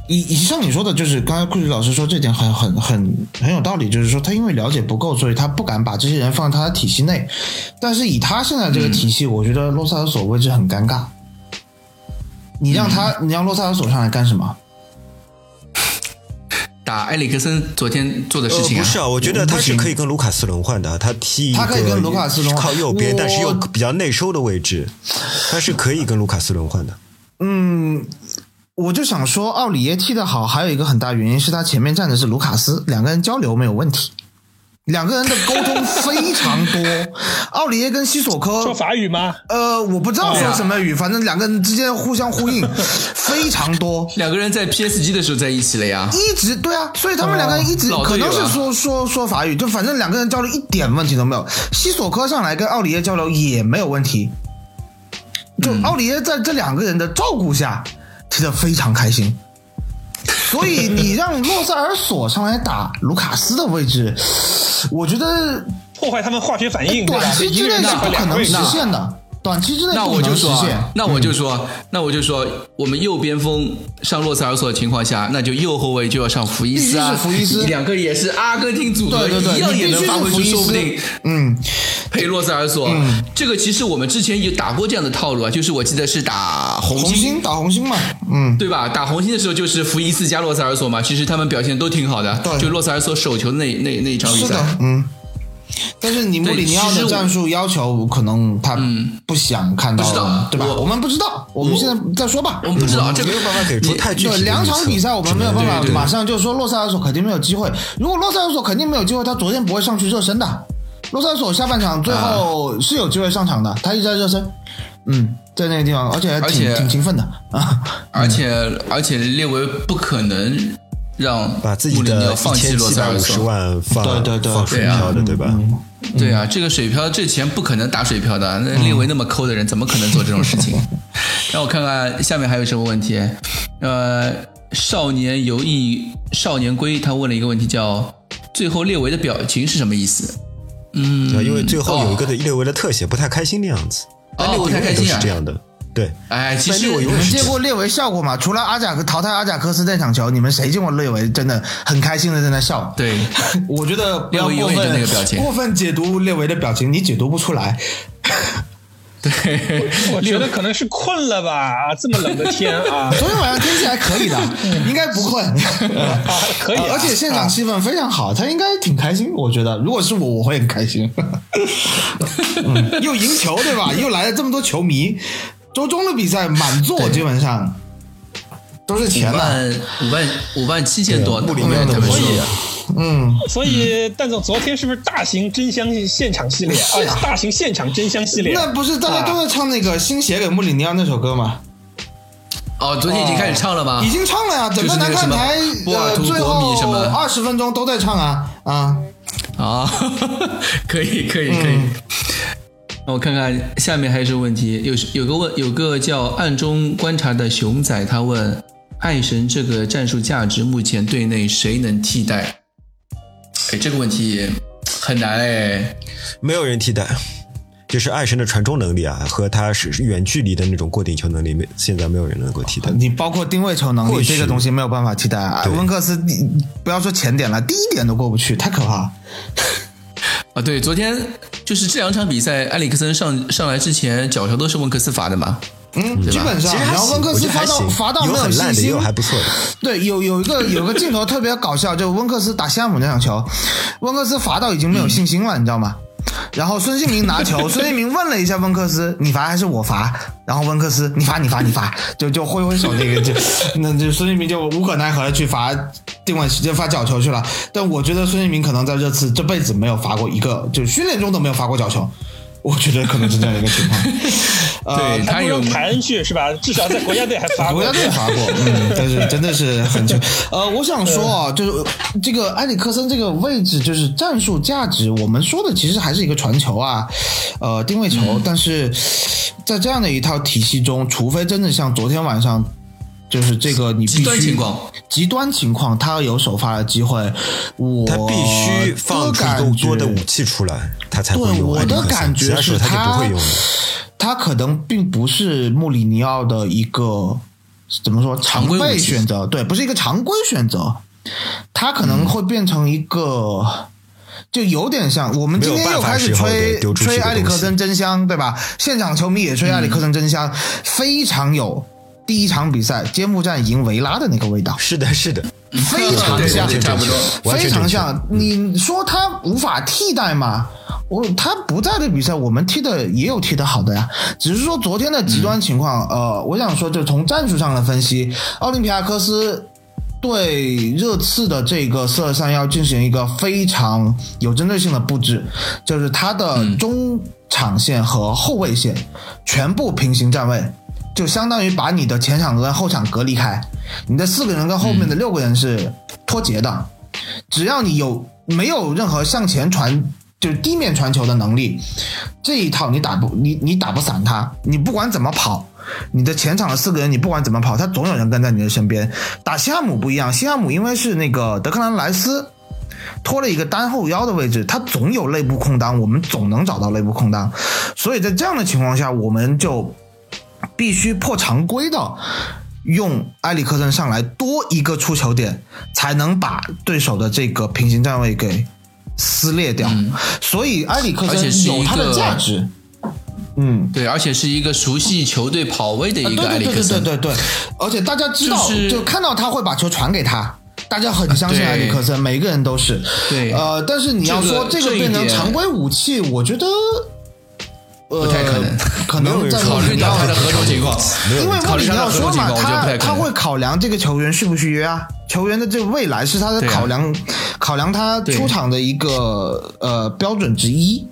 以以像你说的，就是刚才库里老师说这点很很很很有道理，就是说他因为了解不够，所以他不敢把这些人放在他的体系内。但是以他现在这个体系，我觉得洛萨尔索位置很尴尬。你让他，你让洛萨尔索上来干什么？打埃里克森昨天做的事呃，情啊，不是啊，我觉得他是可以跟卢卡斯轮换的，他踢他可以跟卢卡斯轮换。靠右边，但是又比较内收的位置，他是可以跟卢卡斯轮换的。嗯，我就想说，奥里耶踢得好，还有一个很大原因是他前面站的是卢卡斯，两个人交流没有问题，两个人的沟通非常多。奥里耶跟西索科说法语吗？呃，我不知道说什么语，反正两个人之间互相呼应 非常多。两个人在 PSG 的时候在一起了呀。一直对啊，所以他们两个人一直可能是说说说法语，就反正两个人交流一点问题都没有。西索科上来跟奥里耶交流也没有问题，就奥里耶在这两个人的照顾下踢得非常开心。所以你让洛塞尔索上来打卢卡斯的位置，我觉得破坏他们化学反应，短？期之内是不可能实现的，短期之内那我就说那我就说，那我就说，我们右边锋上洛塞尔索的情况下，那就右后卫就要上福伊斯啊，是福伊斯两个也是阿根廷组合，对对对一样也能发挥出，说不定嗯，配洛塞尔索。这个其实我们之前有打过这样的套路啊，就是我记得是打红红星打红星嘛，嗯，对吧？打红星的时候就是福伊斯加洛塞尔索嘛，其实他们表现都挺好的，对就洛塞尔索手球那那那一场比赛，，嗯。但是你穆里尼奥的战术要求，可能他不想看到不知道对吧？我我们不知道，我们现在再说吧。我们不知道这个没有办法给出太具体的对两场比赛，我们没有办法马上就说洛塞尔索肯定没有机会。如果洛塞尔索肯定没有机会，他昨天不会上去热身的。洛塞尔索下半场最后是有机会上场的，他一直在热身，嗯，在那个地方，而且还挺而且挺勤奋的啊。而且而且列维不可能让把自己的放弃千七百五洛塞尔索十万放对对对。放水漂的，对吧？对啊，这个水漂这钱不可能打水漂的，那列维那么抠的人，怎么可能做这种事情？让我看看下面还有什么问题。呃，少年游艺少年归他问了一个问题，叫“最后列维的表情是什么意思？嗯，因为最后有一个哦的列维的特写不太开心的样子，但列不太开心啊。是这样的，对，？”？哎，其实但列维你们见过列维笑过吗？除了阿贾克淘汰阿贾克斯那场球，你们谁见过列维真的很开心的在那笑？对，我觉得不要过分那个表情过分解读列维的表情，你解读不出来。对，我觉得可能是困了吧？啊，这么冷的天啊，昨天晚上天气还可以的，应该不困。啊可以啊，而且现场气氛非常好，他应该挺开心。我觉得，如果是我，我会很开心。嗯，又赢球对吧？又来了这么多球迷，周中的比赛满座，基本上都是五钱的。万五万五万七千多，穆里尼奥他们说嗯，所以蛋总昨天是不是大型真香现场系列啊？大型现场真香系列，那不是大家都在唱那个新写给穆里尼奥那首歌吗？哦，昨天已经开始唱了吗？已经唱了呀，整个南看台最后么二十分钟都在唱啊啊！啊，可以可以可以。那我看看下面还有什么问题？有有个问有个叫暗中观察的熊仔，他问爱神这个战术价值目前队内谁能替代？哎，这个问题很难哎。没有人替代。就是爱神的传中能力啊，和他是远距离的那种过顶球能力，没现在没有人能够替代。你包括定位球能力这个东西没有办法替代啊。对温克斯，你不要说前点了，第一点都过不去，太可怕了。啊，对，昨天就是这两场比赛，埃里克森上上来之前，脚球都是温克斯罚的嘛。嗯，基本上，然后温克斯罚到罚到没有很烂的，也信心有，还不错的。对，有有一个有一个镜头特别搞笑，就温克斯打西汉姆那场球，温克斯罚到已经没有信心了，你知道吗？然后孙兴民拿球，孙兴民问了一下温克斯：“你罚还是我罚？”然后温克斯：“你罚，你罚，你罚。”就就挥挥手，那个就那就孙兴民就无可奈何的去罚定位就罚角球去了。但我觉得孙兴民可能在这次这辈子没有罚过一个，就训练中都没有罚过角球。我觉得可能是这样一个情况。呃对他有还不如凯恩去是吧？至少在国家队还罚过。国家队罚过，嗯，但是真的是很久。呃，我想说啊，就是这个埃里克森这个位置，就是战术价值，我们说的其实还是一个传球啊，呃，定位球。嗯但是在这样的一套体系中，除非真的像昨天晚上。就是这个，你必须极端情况，极端情况，他有首发的机会，我他必须放出更多的武器出来，他才会对，用。我的感觉是他他就不会用。他可能并不是穆里尼奥的一个怎么说常规选择，对，不是一个常规选择，他可能会变成一个。就有点像我们今天又开始吹吹埃里克森真香，对吧？现场球迷也吹埃里克森真香，非常有第一场比赛揭幕战赢维拉的那个味道。是的，是的，非常像，差不多非常像。你说他无法替代吗？我他不在的比赛，我们踢的也有踢的好的呀，只是说昨天的极端情况，呃，我想说，就从战术上的分析，奥林匹亚科斯。对热刺的这个四二三幺进行一个非常有针对性的布置，就是他的中场线和后卫线全部平行站位，就相当于把你的前场跟后场隔离开，你的四个人跟后面的六个人是脱节的。只要你有没有任何向前传，就是地面传球的能力，这一套你打不你你打不散他，你不管怎么跑。你的前场的四个人，你不管怎么跑，他总有人跟在你的身边。打西汉姆不一样，西汉姆因为是那个德克兰莱斯拖了一个单后腰的位置，他总有内部空当，我们总能找到内部空当。所以在这样的情况下，我们就必须破常规的用埃里克森上来多一个出球点，才能把对手的这个平行站位给撕裂掉。所以埃里克森有他的价值。嗯，对，而且是一个熟悉球队跑位的一个埃啊对对对对里克森。对对，而且大家知道，就是就看到他会把球传给他。大家很相信埃里克森，每个人都是。对呃，但是你要说这个变成常规武器，我觉得，呃，不太可能可能在考虑到他的合同情况，因为穆里尼奥说嘛，我觉得不他太可能。他会考量这个球员续不续约啊，球员的这个未来是他的考量，考量他出场的一个呃标准之一。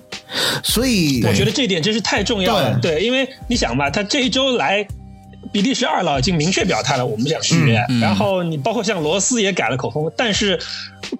所以我觉得这一点真是太重要了。对对，因为你想吧，他这一周来。比利时二老已经明确表态了，我们想续约。嗯嗯然后你包括像罗斯也改了口风，但是，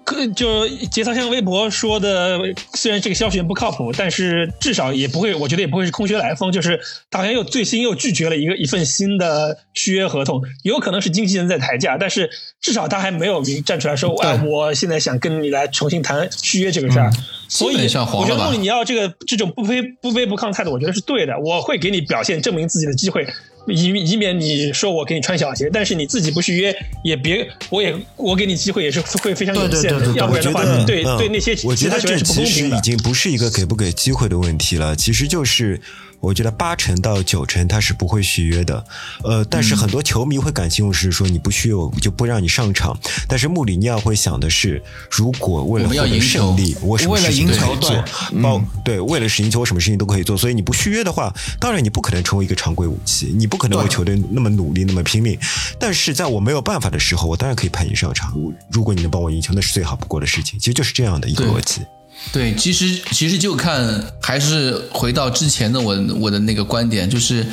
可就节操像微博说的，虽然这个消息源不靠谱，但是至少也不会，我觉得也不会是空穴来风。就是他好像又最新又拒绝了一个一份新的续约合同，有可能是经纪人在抬价，但是至少他还没有明站出来说，哎，我现在想跟你来重新谈续约这个事儿。所以我觉得穆里尼奥这个这种不卑不卑不亢态度，我觉得是对的。我会给你表现证明自己的机会，以以免你说我给你穿小鞋，但是你自己不去约，也别我也我给你机会也是会非常有限的，要不然的话，对嗯对那些我觉得这。其实已经不是一个给不给机会的问题了，其实就是我觉得八成到九成他是不会续约的。呃，但嗯是很多球迷会感情用事说你不续约我就不让你上场，但是穆里尼奥会想的是，如果为了获得胜利，我什么为了事情赢球都可以做对，包对为了是赢球，我什么事情都可以做。所以你不续约的话，当然你不可能成为一个常规武器，你不可能为球队那么努力那么拼命。但是在我没有办法的时候，我当然可以派你上场。如如果你能帮我赢球，那是最好不过的事情。其实就是这样的一个逻辑。对，其实其实就看还是回到之前的我我的那个观点，就是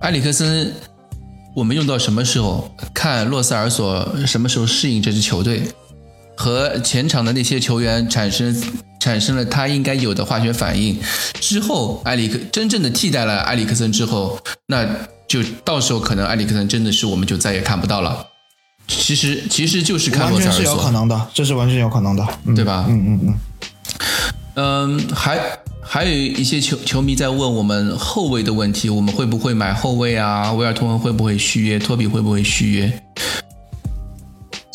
埃里克森，我们用到什么时候，看洛塞尔索什么时候适应这支球队，和前场的那些球员产生产生了他应该有的化学反应之后，埃里克真正的替代了埃里克森之后，那就到时候可能埃里克森真的是我们就再也看不到了。其实其实就是看完全是有可能的，这是完全有可能的，嗯对吧嗯嗯嗯。嗯，还还有一些球球迷在问我们后卫的问题，我们会不会买后卫啊？威尔通恩会不会续约？托比会不会续约？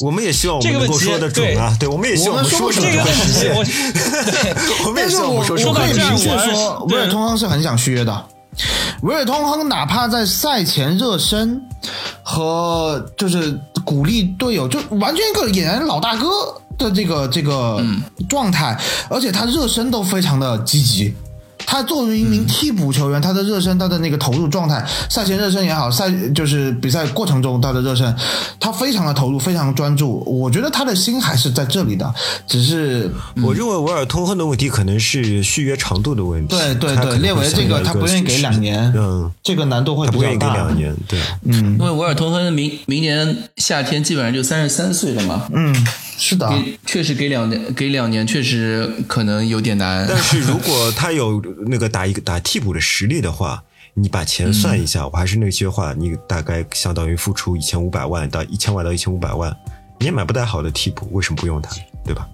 我们也希望我们这个问题能够说得准啊，对，我们也希望我们说什么这个问就会实题，现。我我们也希望我们说什么我可以。明确说，对威尔通亨是很想续约的。维尔通亨哪怕在赛前热身和就是鼓励队友，就完全一个俨然老大哥的这个这个状态，而且他热身都非常的积极。他作为一名替补球员，他的热身，他的那个投入状态，赛前热身也好，赛就是比赛过程中他的热身，他非常的投入，非常专注。我觉得他的心还是在这里的，只是我认为维尔通亨的问题可能是续约长度的问题。对对对，列维这个他不愿意给两年，嗯，这个难度会他不愿意给比较大。两年，对。嗯因为维尔通亨明明年夏天基本上就三十三岁了嘛，嗯，是的，给确实给两年给两年确实可能有点难。但是如果 他有那个打一个打替补的实力的话，你把钱算一下，我还是那句话，你大概相当于付出一千五百万到一千万到一千五百万，你也买不太好的替补，为什么不用他？对吧？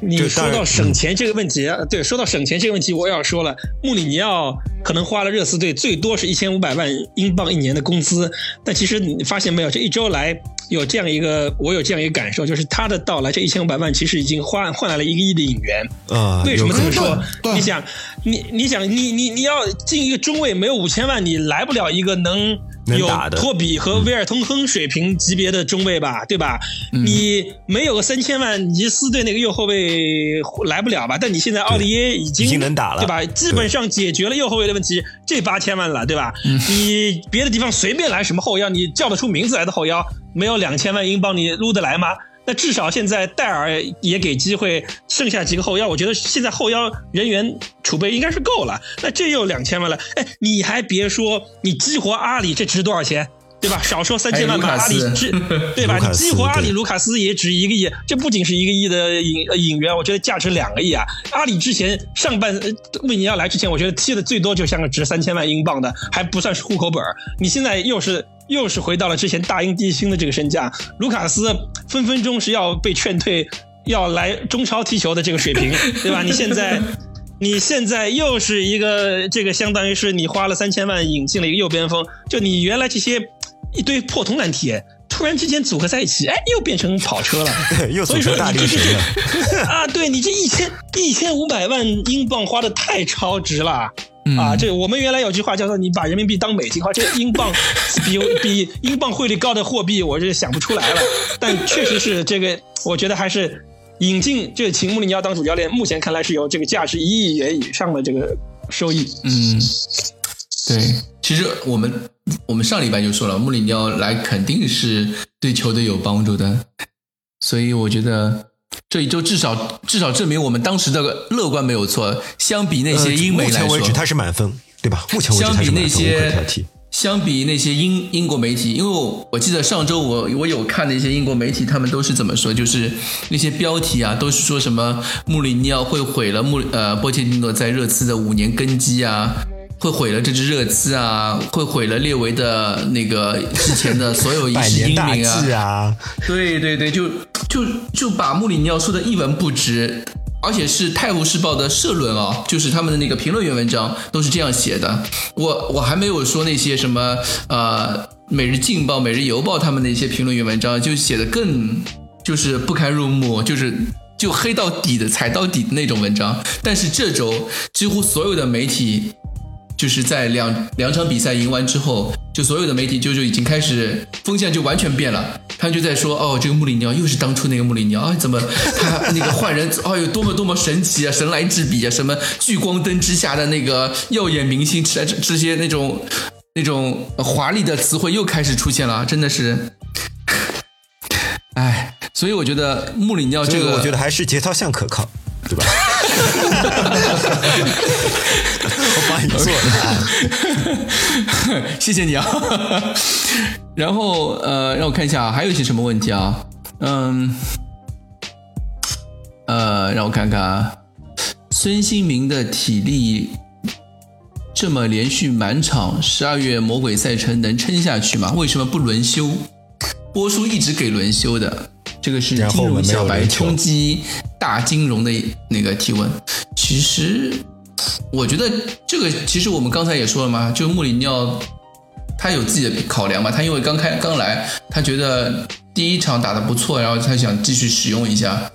你说到省钱这个问题，对，说到省钱这个问题，我也要说了，穆里尼奥可能花了热刺队最多是一千五百万英镑一年的工资，但其实你发现没有，这一周来有这样一个，我有这样一个感受，就是他的到来，这一千五百万其实已经换换来了一个亿的引援。啊、为什么这么说？你想，你你想，你你你要进一个中卫，没有五千万，你来不了一个能有能打的托比和威尔通亨水平级别的中卫吧，对吧？你没有个三千万，尼斯队那个右后卫来不了吧？但你现在奥利耶已经已经能打了对吧？基本上解决了右后卫的问题，这八千万了，对吧？你别的地方随便来什么后腰，你叫得出名字来的后腰，没有两千万英镑你撸得来吗？那至少现在戴尔也给机会，剩下几个后腰，我觉得现在后腰人员储备应该是够了。那这又两千万了，哎，你还别说，你激活阿里这值多少钱？对吧？少说三千万吧，阿里值对吧？你激活阿里、卢卡斯也值一个亿，这不仅是一个亿的引呃引援，我觉得价值两个亿啊。阿里之前上半呃为你要来之前，我觉得踢的最多就像个值三千万英镑的，还不算是户口本儿你现在又是又是回到了之前大英帝星的这个身价，卢卡斯分分钟是要被劝退，要来中超踢球的这个水平，对吧？你现在。你现在又是一个这个，相当于是你花了三千万引进了一个右边锋，就你原来这些一堆破铜烂铁，突然之间组合在一起，哎，又变成跑车了。所以说组成大力你这神了。这 啊，对你这一千一千五百万英镑花的太超值了。啊，这我们原来有句话叫做“你把人民币当美金花”，这英镑比比英镑汇率高的货币，我这想不出来了。但确实是这个，我觉得还是引进这个请穆里尼奥当主教练，目前看来是有这个价值一亿元以上的这个收益。嗯，对，其实我们我们上礼拜就说了，穆里尼奥来肯定是对球队有帮助的，所以我觉得这一周至少至少证明我们当时的乐观没有错。相比那些英美来说，呃目前为止它是满分，对吧？目前为止他相比那是满分，无可挑些剔。相比那些英英国媒体，因为我我记得上周我我有看那些英国媒体，他们都是怎么说？就是那些标题啊，都是说什么穆里尼奥会毁了穆呃波切蒂诺在热刺的五年根基啊，会毁了这支热刺啊，会毁了列维的那个之前的所有一 世英名啊，计啊，对对对，就就就把穆里尼奥说的一文不值，而且是《泰晤士报》的社论啊，就是他们的那个评论员文章都是这样写的。我我还没有说那些什么呃《每日镜报》《每日邮报》他们的一些评论员文章，就写的更就是不堪入目，就是。就黑到底的、踩到底的那种文章，但是这周几乎所有的媒体就是在两两场比赛赢完之后，就所有的媒体就就已经开始风向就完全变了，他们就在说哦，这个穆里尼奥又是当初那个穆里尼奥，啊，怎么他那个换人，哦有多么多么神奇啊，神来之笔啊，什么聚光灯之下的那个耀眼明星，这这这些那种那种华丽的词汇又开始出现了，真的是，哎，所以我觉得穆里尼奥这个，我觉得还是节操像可靠，对吧？我帮你做的。谢谢你啊。然后呃，让我看一下还有一些什么问题啊？嗯，呃，让我看看啊，孙兴民的体力这么连续满场，十二月魔鬼赛程能撑下去吗？为什么不轮休？波叔一直给轮休的，这个是金然后我们没有融小白冲击大金融的那个提问。其实我觉得这个其实我们刚才也说了嘛，就穆里尼奥他有自己的考量嘛，他因为刚开刚来，他觉得第一场打得不错，然后他想继续使用一下。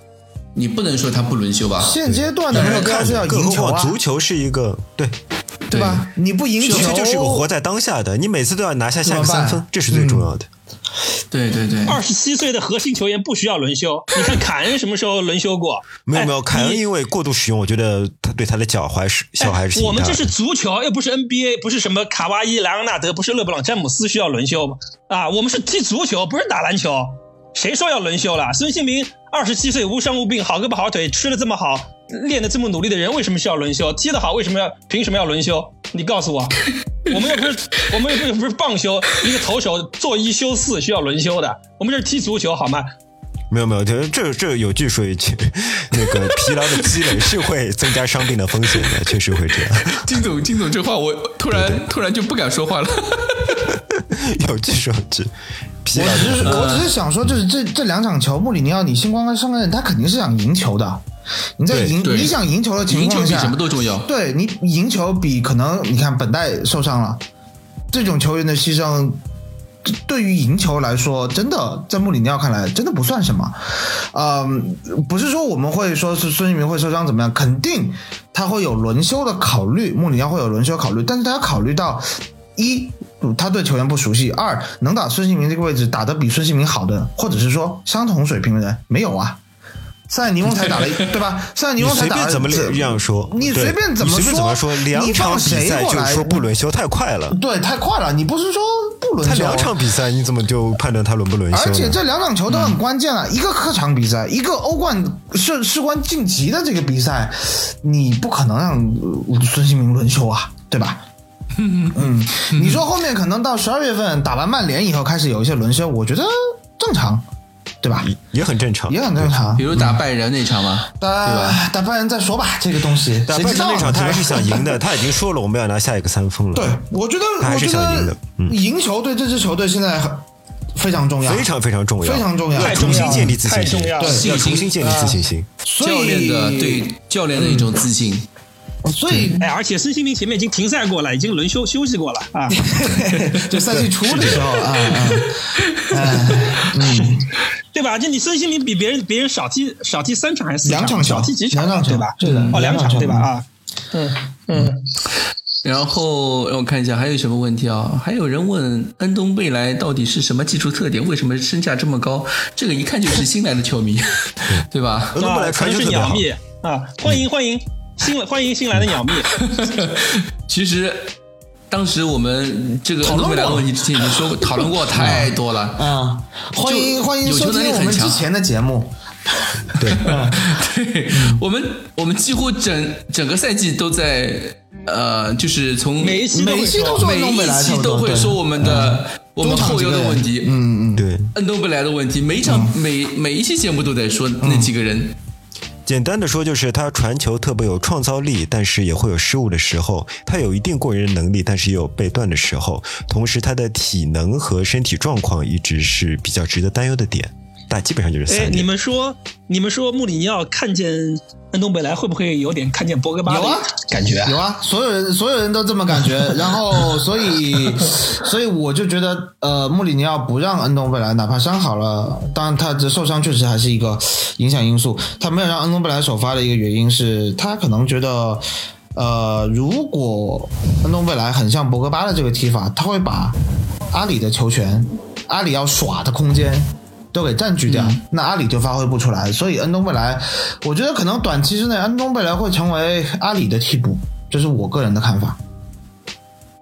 你不能说他不轮休吧？现阶段的目标是要赢球足球是一个对对对吧？你不赢球，球就是个活在当下的，你每次都要拿下下个三分，这是最重要的。对对对，二十七岁的核心球员不需要轮休，你看凯恩什么时候轮休过？没有没有，哎凯恩因为过度使用，我觉得他对他的脚踝是小孩是我们这是足球，又不是 NBA，不是什么卡哇伊、莱昂纳德，不是勒布朗、詹姆斯需要轮休吗？啊，我们是踢足球，不是打篮球。谁说要轮休了？孙兴民二十七岁，无伤无病，好胳膊好腿，吃的这么好，练的这么努力的人，为什么需要轮休？踢得好，为什么要凭什么要轮休？你告诉我，我们又不是我们又不是不是棒球，一个投手做一休四需要轮休的，我们这是踢足球好吗？没有没有，这这这有句说一句，那个疲劳的积累是会增加伤病的风险的，确实会这样。金总金总这话我突然突然就不敢说话了。有句说一句，疲我只是我只是想说，就是这这两场球，穆里尼奥你星光跟上任，他肯定是想赢球的。你在赢你想赢球的情况下，赢球比什么都重要。对你赢球比可能你看本代受伤了，这种球员的牺牲，对于赢球来说，真的在穆里尼奥看来真的不算什么。嗯，不是说我们会说是孙兴民会受伤怎么样，肯定他会有轮休的考虑，穆里尼奥会有轮休考虑，但是他要考虑到一。他对球员不熟悉，二能打孙兴民这个位置打得比孙兴民好的，或者是说相同水平的人没有啊。塞尼翁才打了一，对吧？塞尼你翁才打了随便怎么样说，你随便怎么你随便怎么说，两场比赛就说不轮休太快了。对，太快了。你不是说不轮休？他两场比赛，你怎么就判断他轮不轮休？而且这两场球都很关键啊！一个客场比赛，一个欧冠事事关晋级的这个比赛，你不可能让呃孙兴民轮休啊，对吧？嗯，你说后面可能到十二月份打完曼联以后开始有一些轮休，我觉得正常，对吧？也很正常，也很正常。比。如打拜仁那场嘛，对打吧？打拜仁再说吧，这个东西。打拜谁知道呢仁那场他还是想赢的，他已经说了我们要拿下一个三分了。对，我觉得，还是我觉得想赢的嗯。赢球对这支球队现在很非常重要，非常非常重要，非常重要。要重要了重新建立自信心，要了。对，要重新建立自信心。所教练的对教练的一种自信。所以哎，而且孙兴民前面已经停赛过了，已经轮休休息过了啊。就 赛季初的时候啊嗯，对吧？就你孙兴民比别人别人少踢少踢三场还是四两场少踢几场，两场对吧？对的哦，两场对吧？啊，嗯嗯，然后让我看一下还有什么问题啊？还有人问恩东贝莱到底是什么技术特点？为什么身价这么高？这个一看就是新来的球迷，对吧？恩东贝莱传球特别好，啊，欢迎欢迎新欢迎新来的鸟蜜，其实当时我们这个恩讨论问题之前已经说过，讨论过太多了。啊，欢迎欢迎有球能收听我力很强。们之前的节目，对，对。我们，我们几乎整整个赛季都在呃，就是从每一期都会每一期都每一期都会说我们的我们后腰的问题，嗯嗯，对。恩东贝莱的问题，每一场每每一期节目都在说那几个人。简单的说，就是他传球特别有创造力，但是也会有失误的时候。他有一定过人能力，但是也有被断的时候。同时，他的体能和身体状况一直是比较值得担忧的点。但基本上就是哎，三点。你们说你们说穆里尼奥看见恩东贝莱会不会有点看见博格巴有啊感觉？有啊，所有人所有人都这么感觉，然后所以所以我就觉得，呃，穆里尼奥不让恩东贝莱，哪怕伤好了，当然他这受伤确实还是一个影响因素，他没有让恩东贝莱首发的一个原因是他可能觉得。呃，如果恩东贝莱很像博格巴的这个踢法，他会把阿里的球权、阿里要耍的空间都给占据掉，那阿里就发挥不出来。所以恩东贝莱，我觉得可能短期之内，恩东贝莱会成为阿里的替补，这是我个人的看法。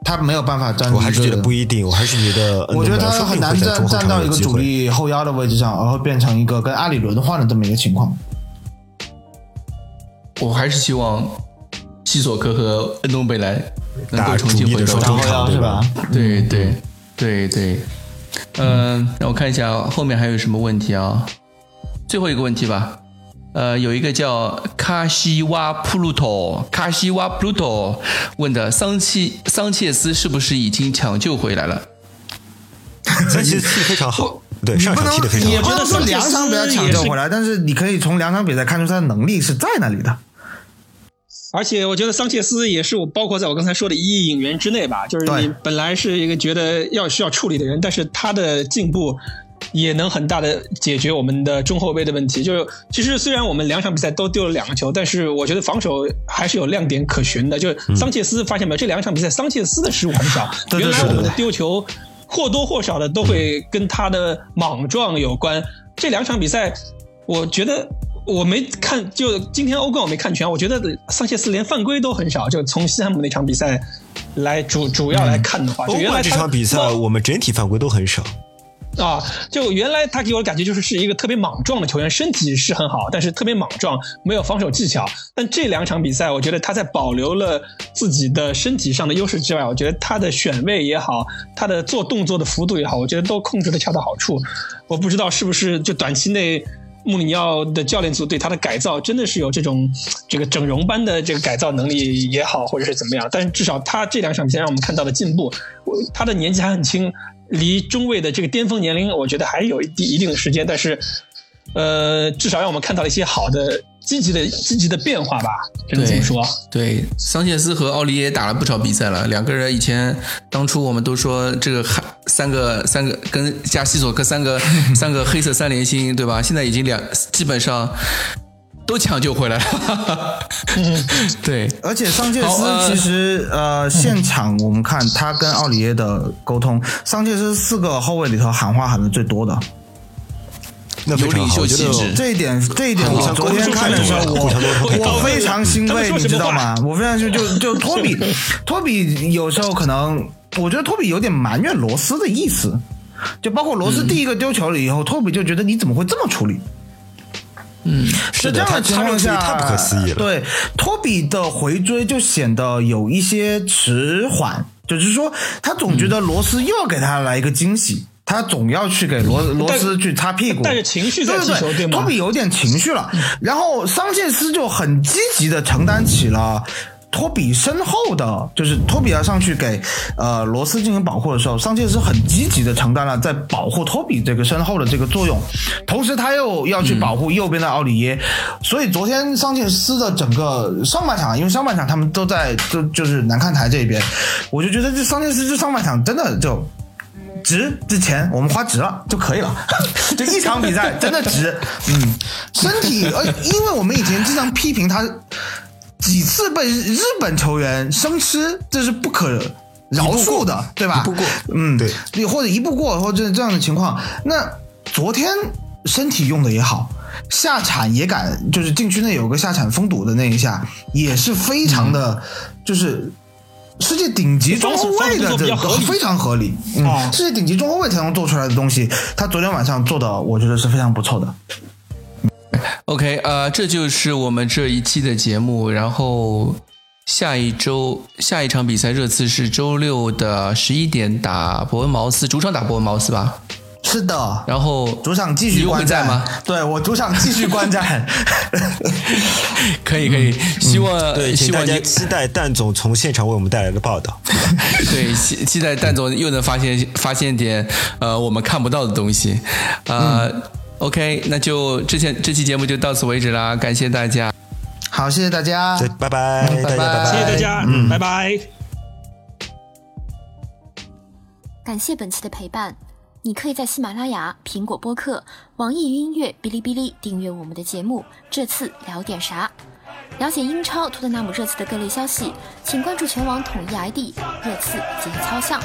他没有办法站，我还是觉得不一定，我还是觉得我觉得他很难站站到一个。主力后腰的位置上，而会变成一个跟阿里轮换的这么一个情况。我还是希望西索科和恩东贝莱能够打重新回到中场场，对吧？对对对对，嗯，让我看一下后面还有什么问题啊？最后一个问题吧。呃，有一个叫卡西瓦普鲁托，卡西瓦普鲁托问的桑切桑切斯是不是已经抢救回来了？桑切斯踢非常好，对，上场踢的非常好。也不能说两场比赛抢救回来，但是你可以从两场比赛看出他的能力是在那里的。而且我觉得桑切斯也是我包括在我刚才说的一亿引援之内吧，就是你本来是一个觉得要需要处理的人，但是他的进步也能很大的解决我们的中后卫的问题。就是其实虽然我们两场比赛都丢了两个球，但是我觉得防守还是有亮点可循的。就是桑切斯发现没有，这两场比赛桑切斯的失误很少。对对原来我们的丢球或多或少的都会跟他的莽撞有关。这两场比赛，我觉得。我没看，就今天欧冠我没看全。我觉得桑切斯连犯规都很少，就从西汉姆那场比赛来主主要来看的话，原来这场比赛，我们整体犯规都很少。啊，就原来他给我的感觉就是是一个特别莽撞的球员，身体是很好，但是特别莽撞，没有防守技巧。但这两场比赛，我觉得他在保留了自己的身体上的优势之外，我觉得他的选位也好，他的做动作的幅度也好，我觉得都控制的恰到好处。我不知道是不是就短期内。穆里尼奥的教练组对他的改造真的是有这种这个整容般的这个改造能力也好，或者是怎么样，但是至少他这两场比赛让我们看到了进步。他的年纪还很轻，离中卫的这个巅峰年龄，我觉得还有一定一定的时间，但是呃，至少让我们看到了一些好的、积极的、积极的变化吧，只能这么说。对，桑切斯和奥利耶打了不少比赛了，两个人以前当初我们都说这个还三个三个跟加西索克三个 三个黑色三连星，对吧？现在已经两基本上都抢救回来了。对，而且桑切斯其实呃，现场我们看他跟奥里耶的沟通，桑切斯四个后卫里头喊话喊的最多的。有领袖气质这一点，这一点我昨天看的时候，我我非常欣慰，你知道吗？我非常就就就托比，托比有时候可能，我觉得托比有点埋怨罗斯的意思，就包括罗斯第一个丢球了以后，托比就觉得你怎么会这么处理？嗯是，这样的情况下，太不可思议了。对，托比的回追就显得有一些迟缓，就是说他总觉得罗斯又要给他来一个惊喜。他总要去给罗罗斯去擦屁股，带着情绪在对踢球对吗？托比有点情绪了，然后桑切斯就很积极的承担起了托比身后的，就是托比要上去给呃罗斯进行保护的时候，桑切斯很积极的承担了在保护托比这个身后的这个作用，同时他又要去保护右边的奥里耶，所以昨天桑切斯的整个上半场，因为上半场他们都在就就是南看台这边，我就觉得这桑切斯这上半场真的就。值这钱我们花值了就可以了，就一场比赛真的值，嗯，身体呃，因为我们以前经常批评他几次被日本球员生吃，这是不可饶恕的，对吧？一步过嗯，对，或者一步过，或者这样的情况。那昨天身体用的也好，下铲也敢，就是禁区内有个下铲封堵的那一下，也是非常的，就是。世界顶级中后卫的这个合理非常合理，嗯，哦世界顶级中后卫才能做出来的东西，他昨天晚上做的，我觉得是非常不错的。OK，呃，这就是我们这一期的节目。然后下一周下一场比赛热刺是周六的十一点打伯恩茅斯，主场打伯恩茅斯吧。是的，然后主场继续观战吗？对我主场继续观战。可以可以，希望、嗯对，希望你家期待蛋总从现场为我们带来的报道。对期期待蛋总又能发现发现点呃我们看不到的东西。呃、o k 那就之前这期节目就到此为止啦，感谢大家。好，谢谢大家对，拜拜，大家拜拜，谢谢大家，嗯拜拜。感谢本期的陪伴。你可以在喜马拉雅、苹果播客、网易云音乐、哔哩哔哩订阅我们的节目。这次聊点啥？了解英超托特纳姆热刺的各类消息，请关注全网统一 ID 热刺节操巷。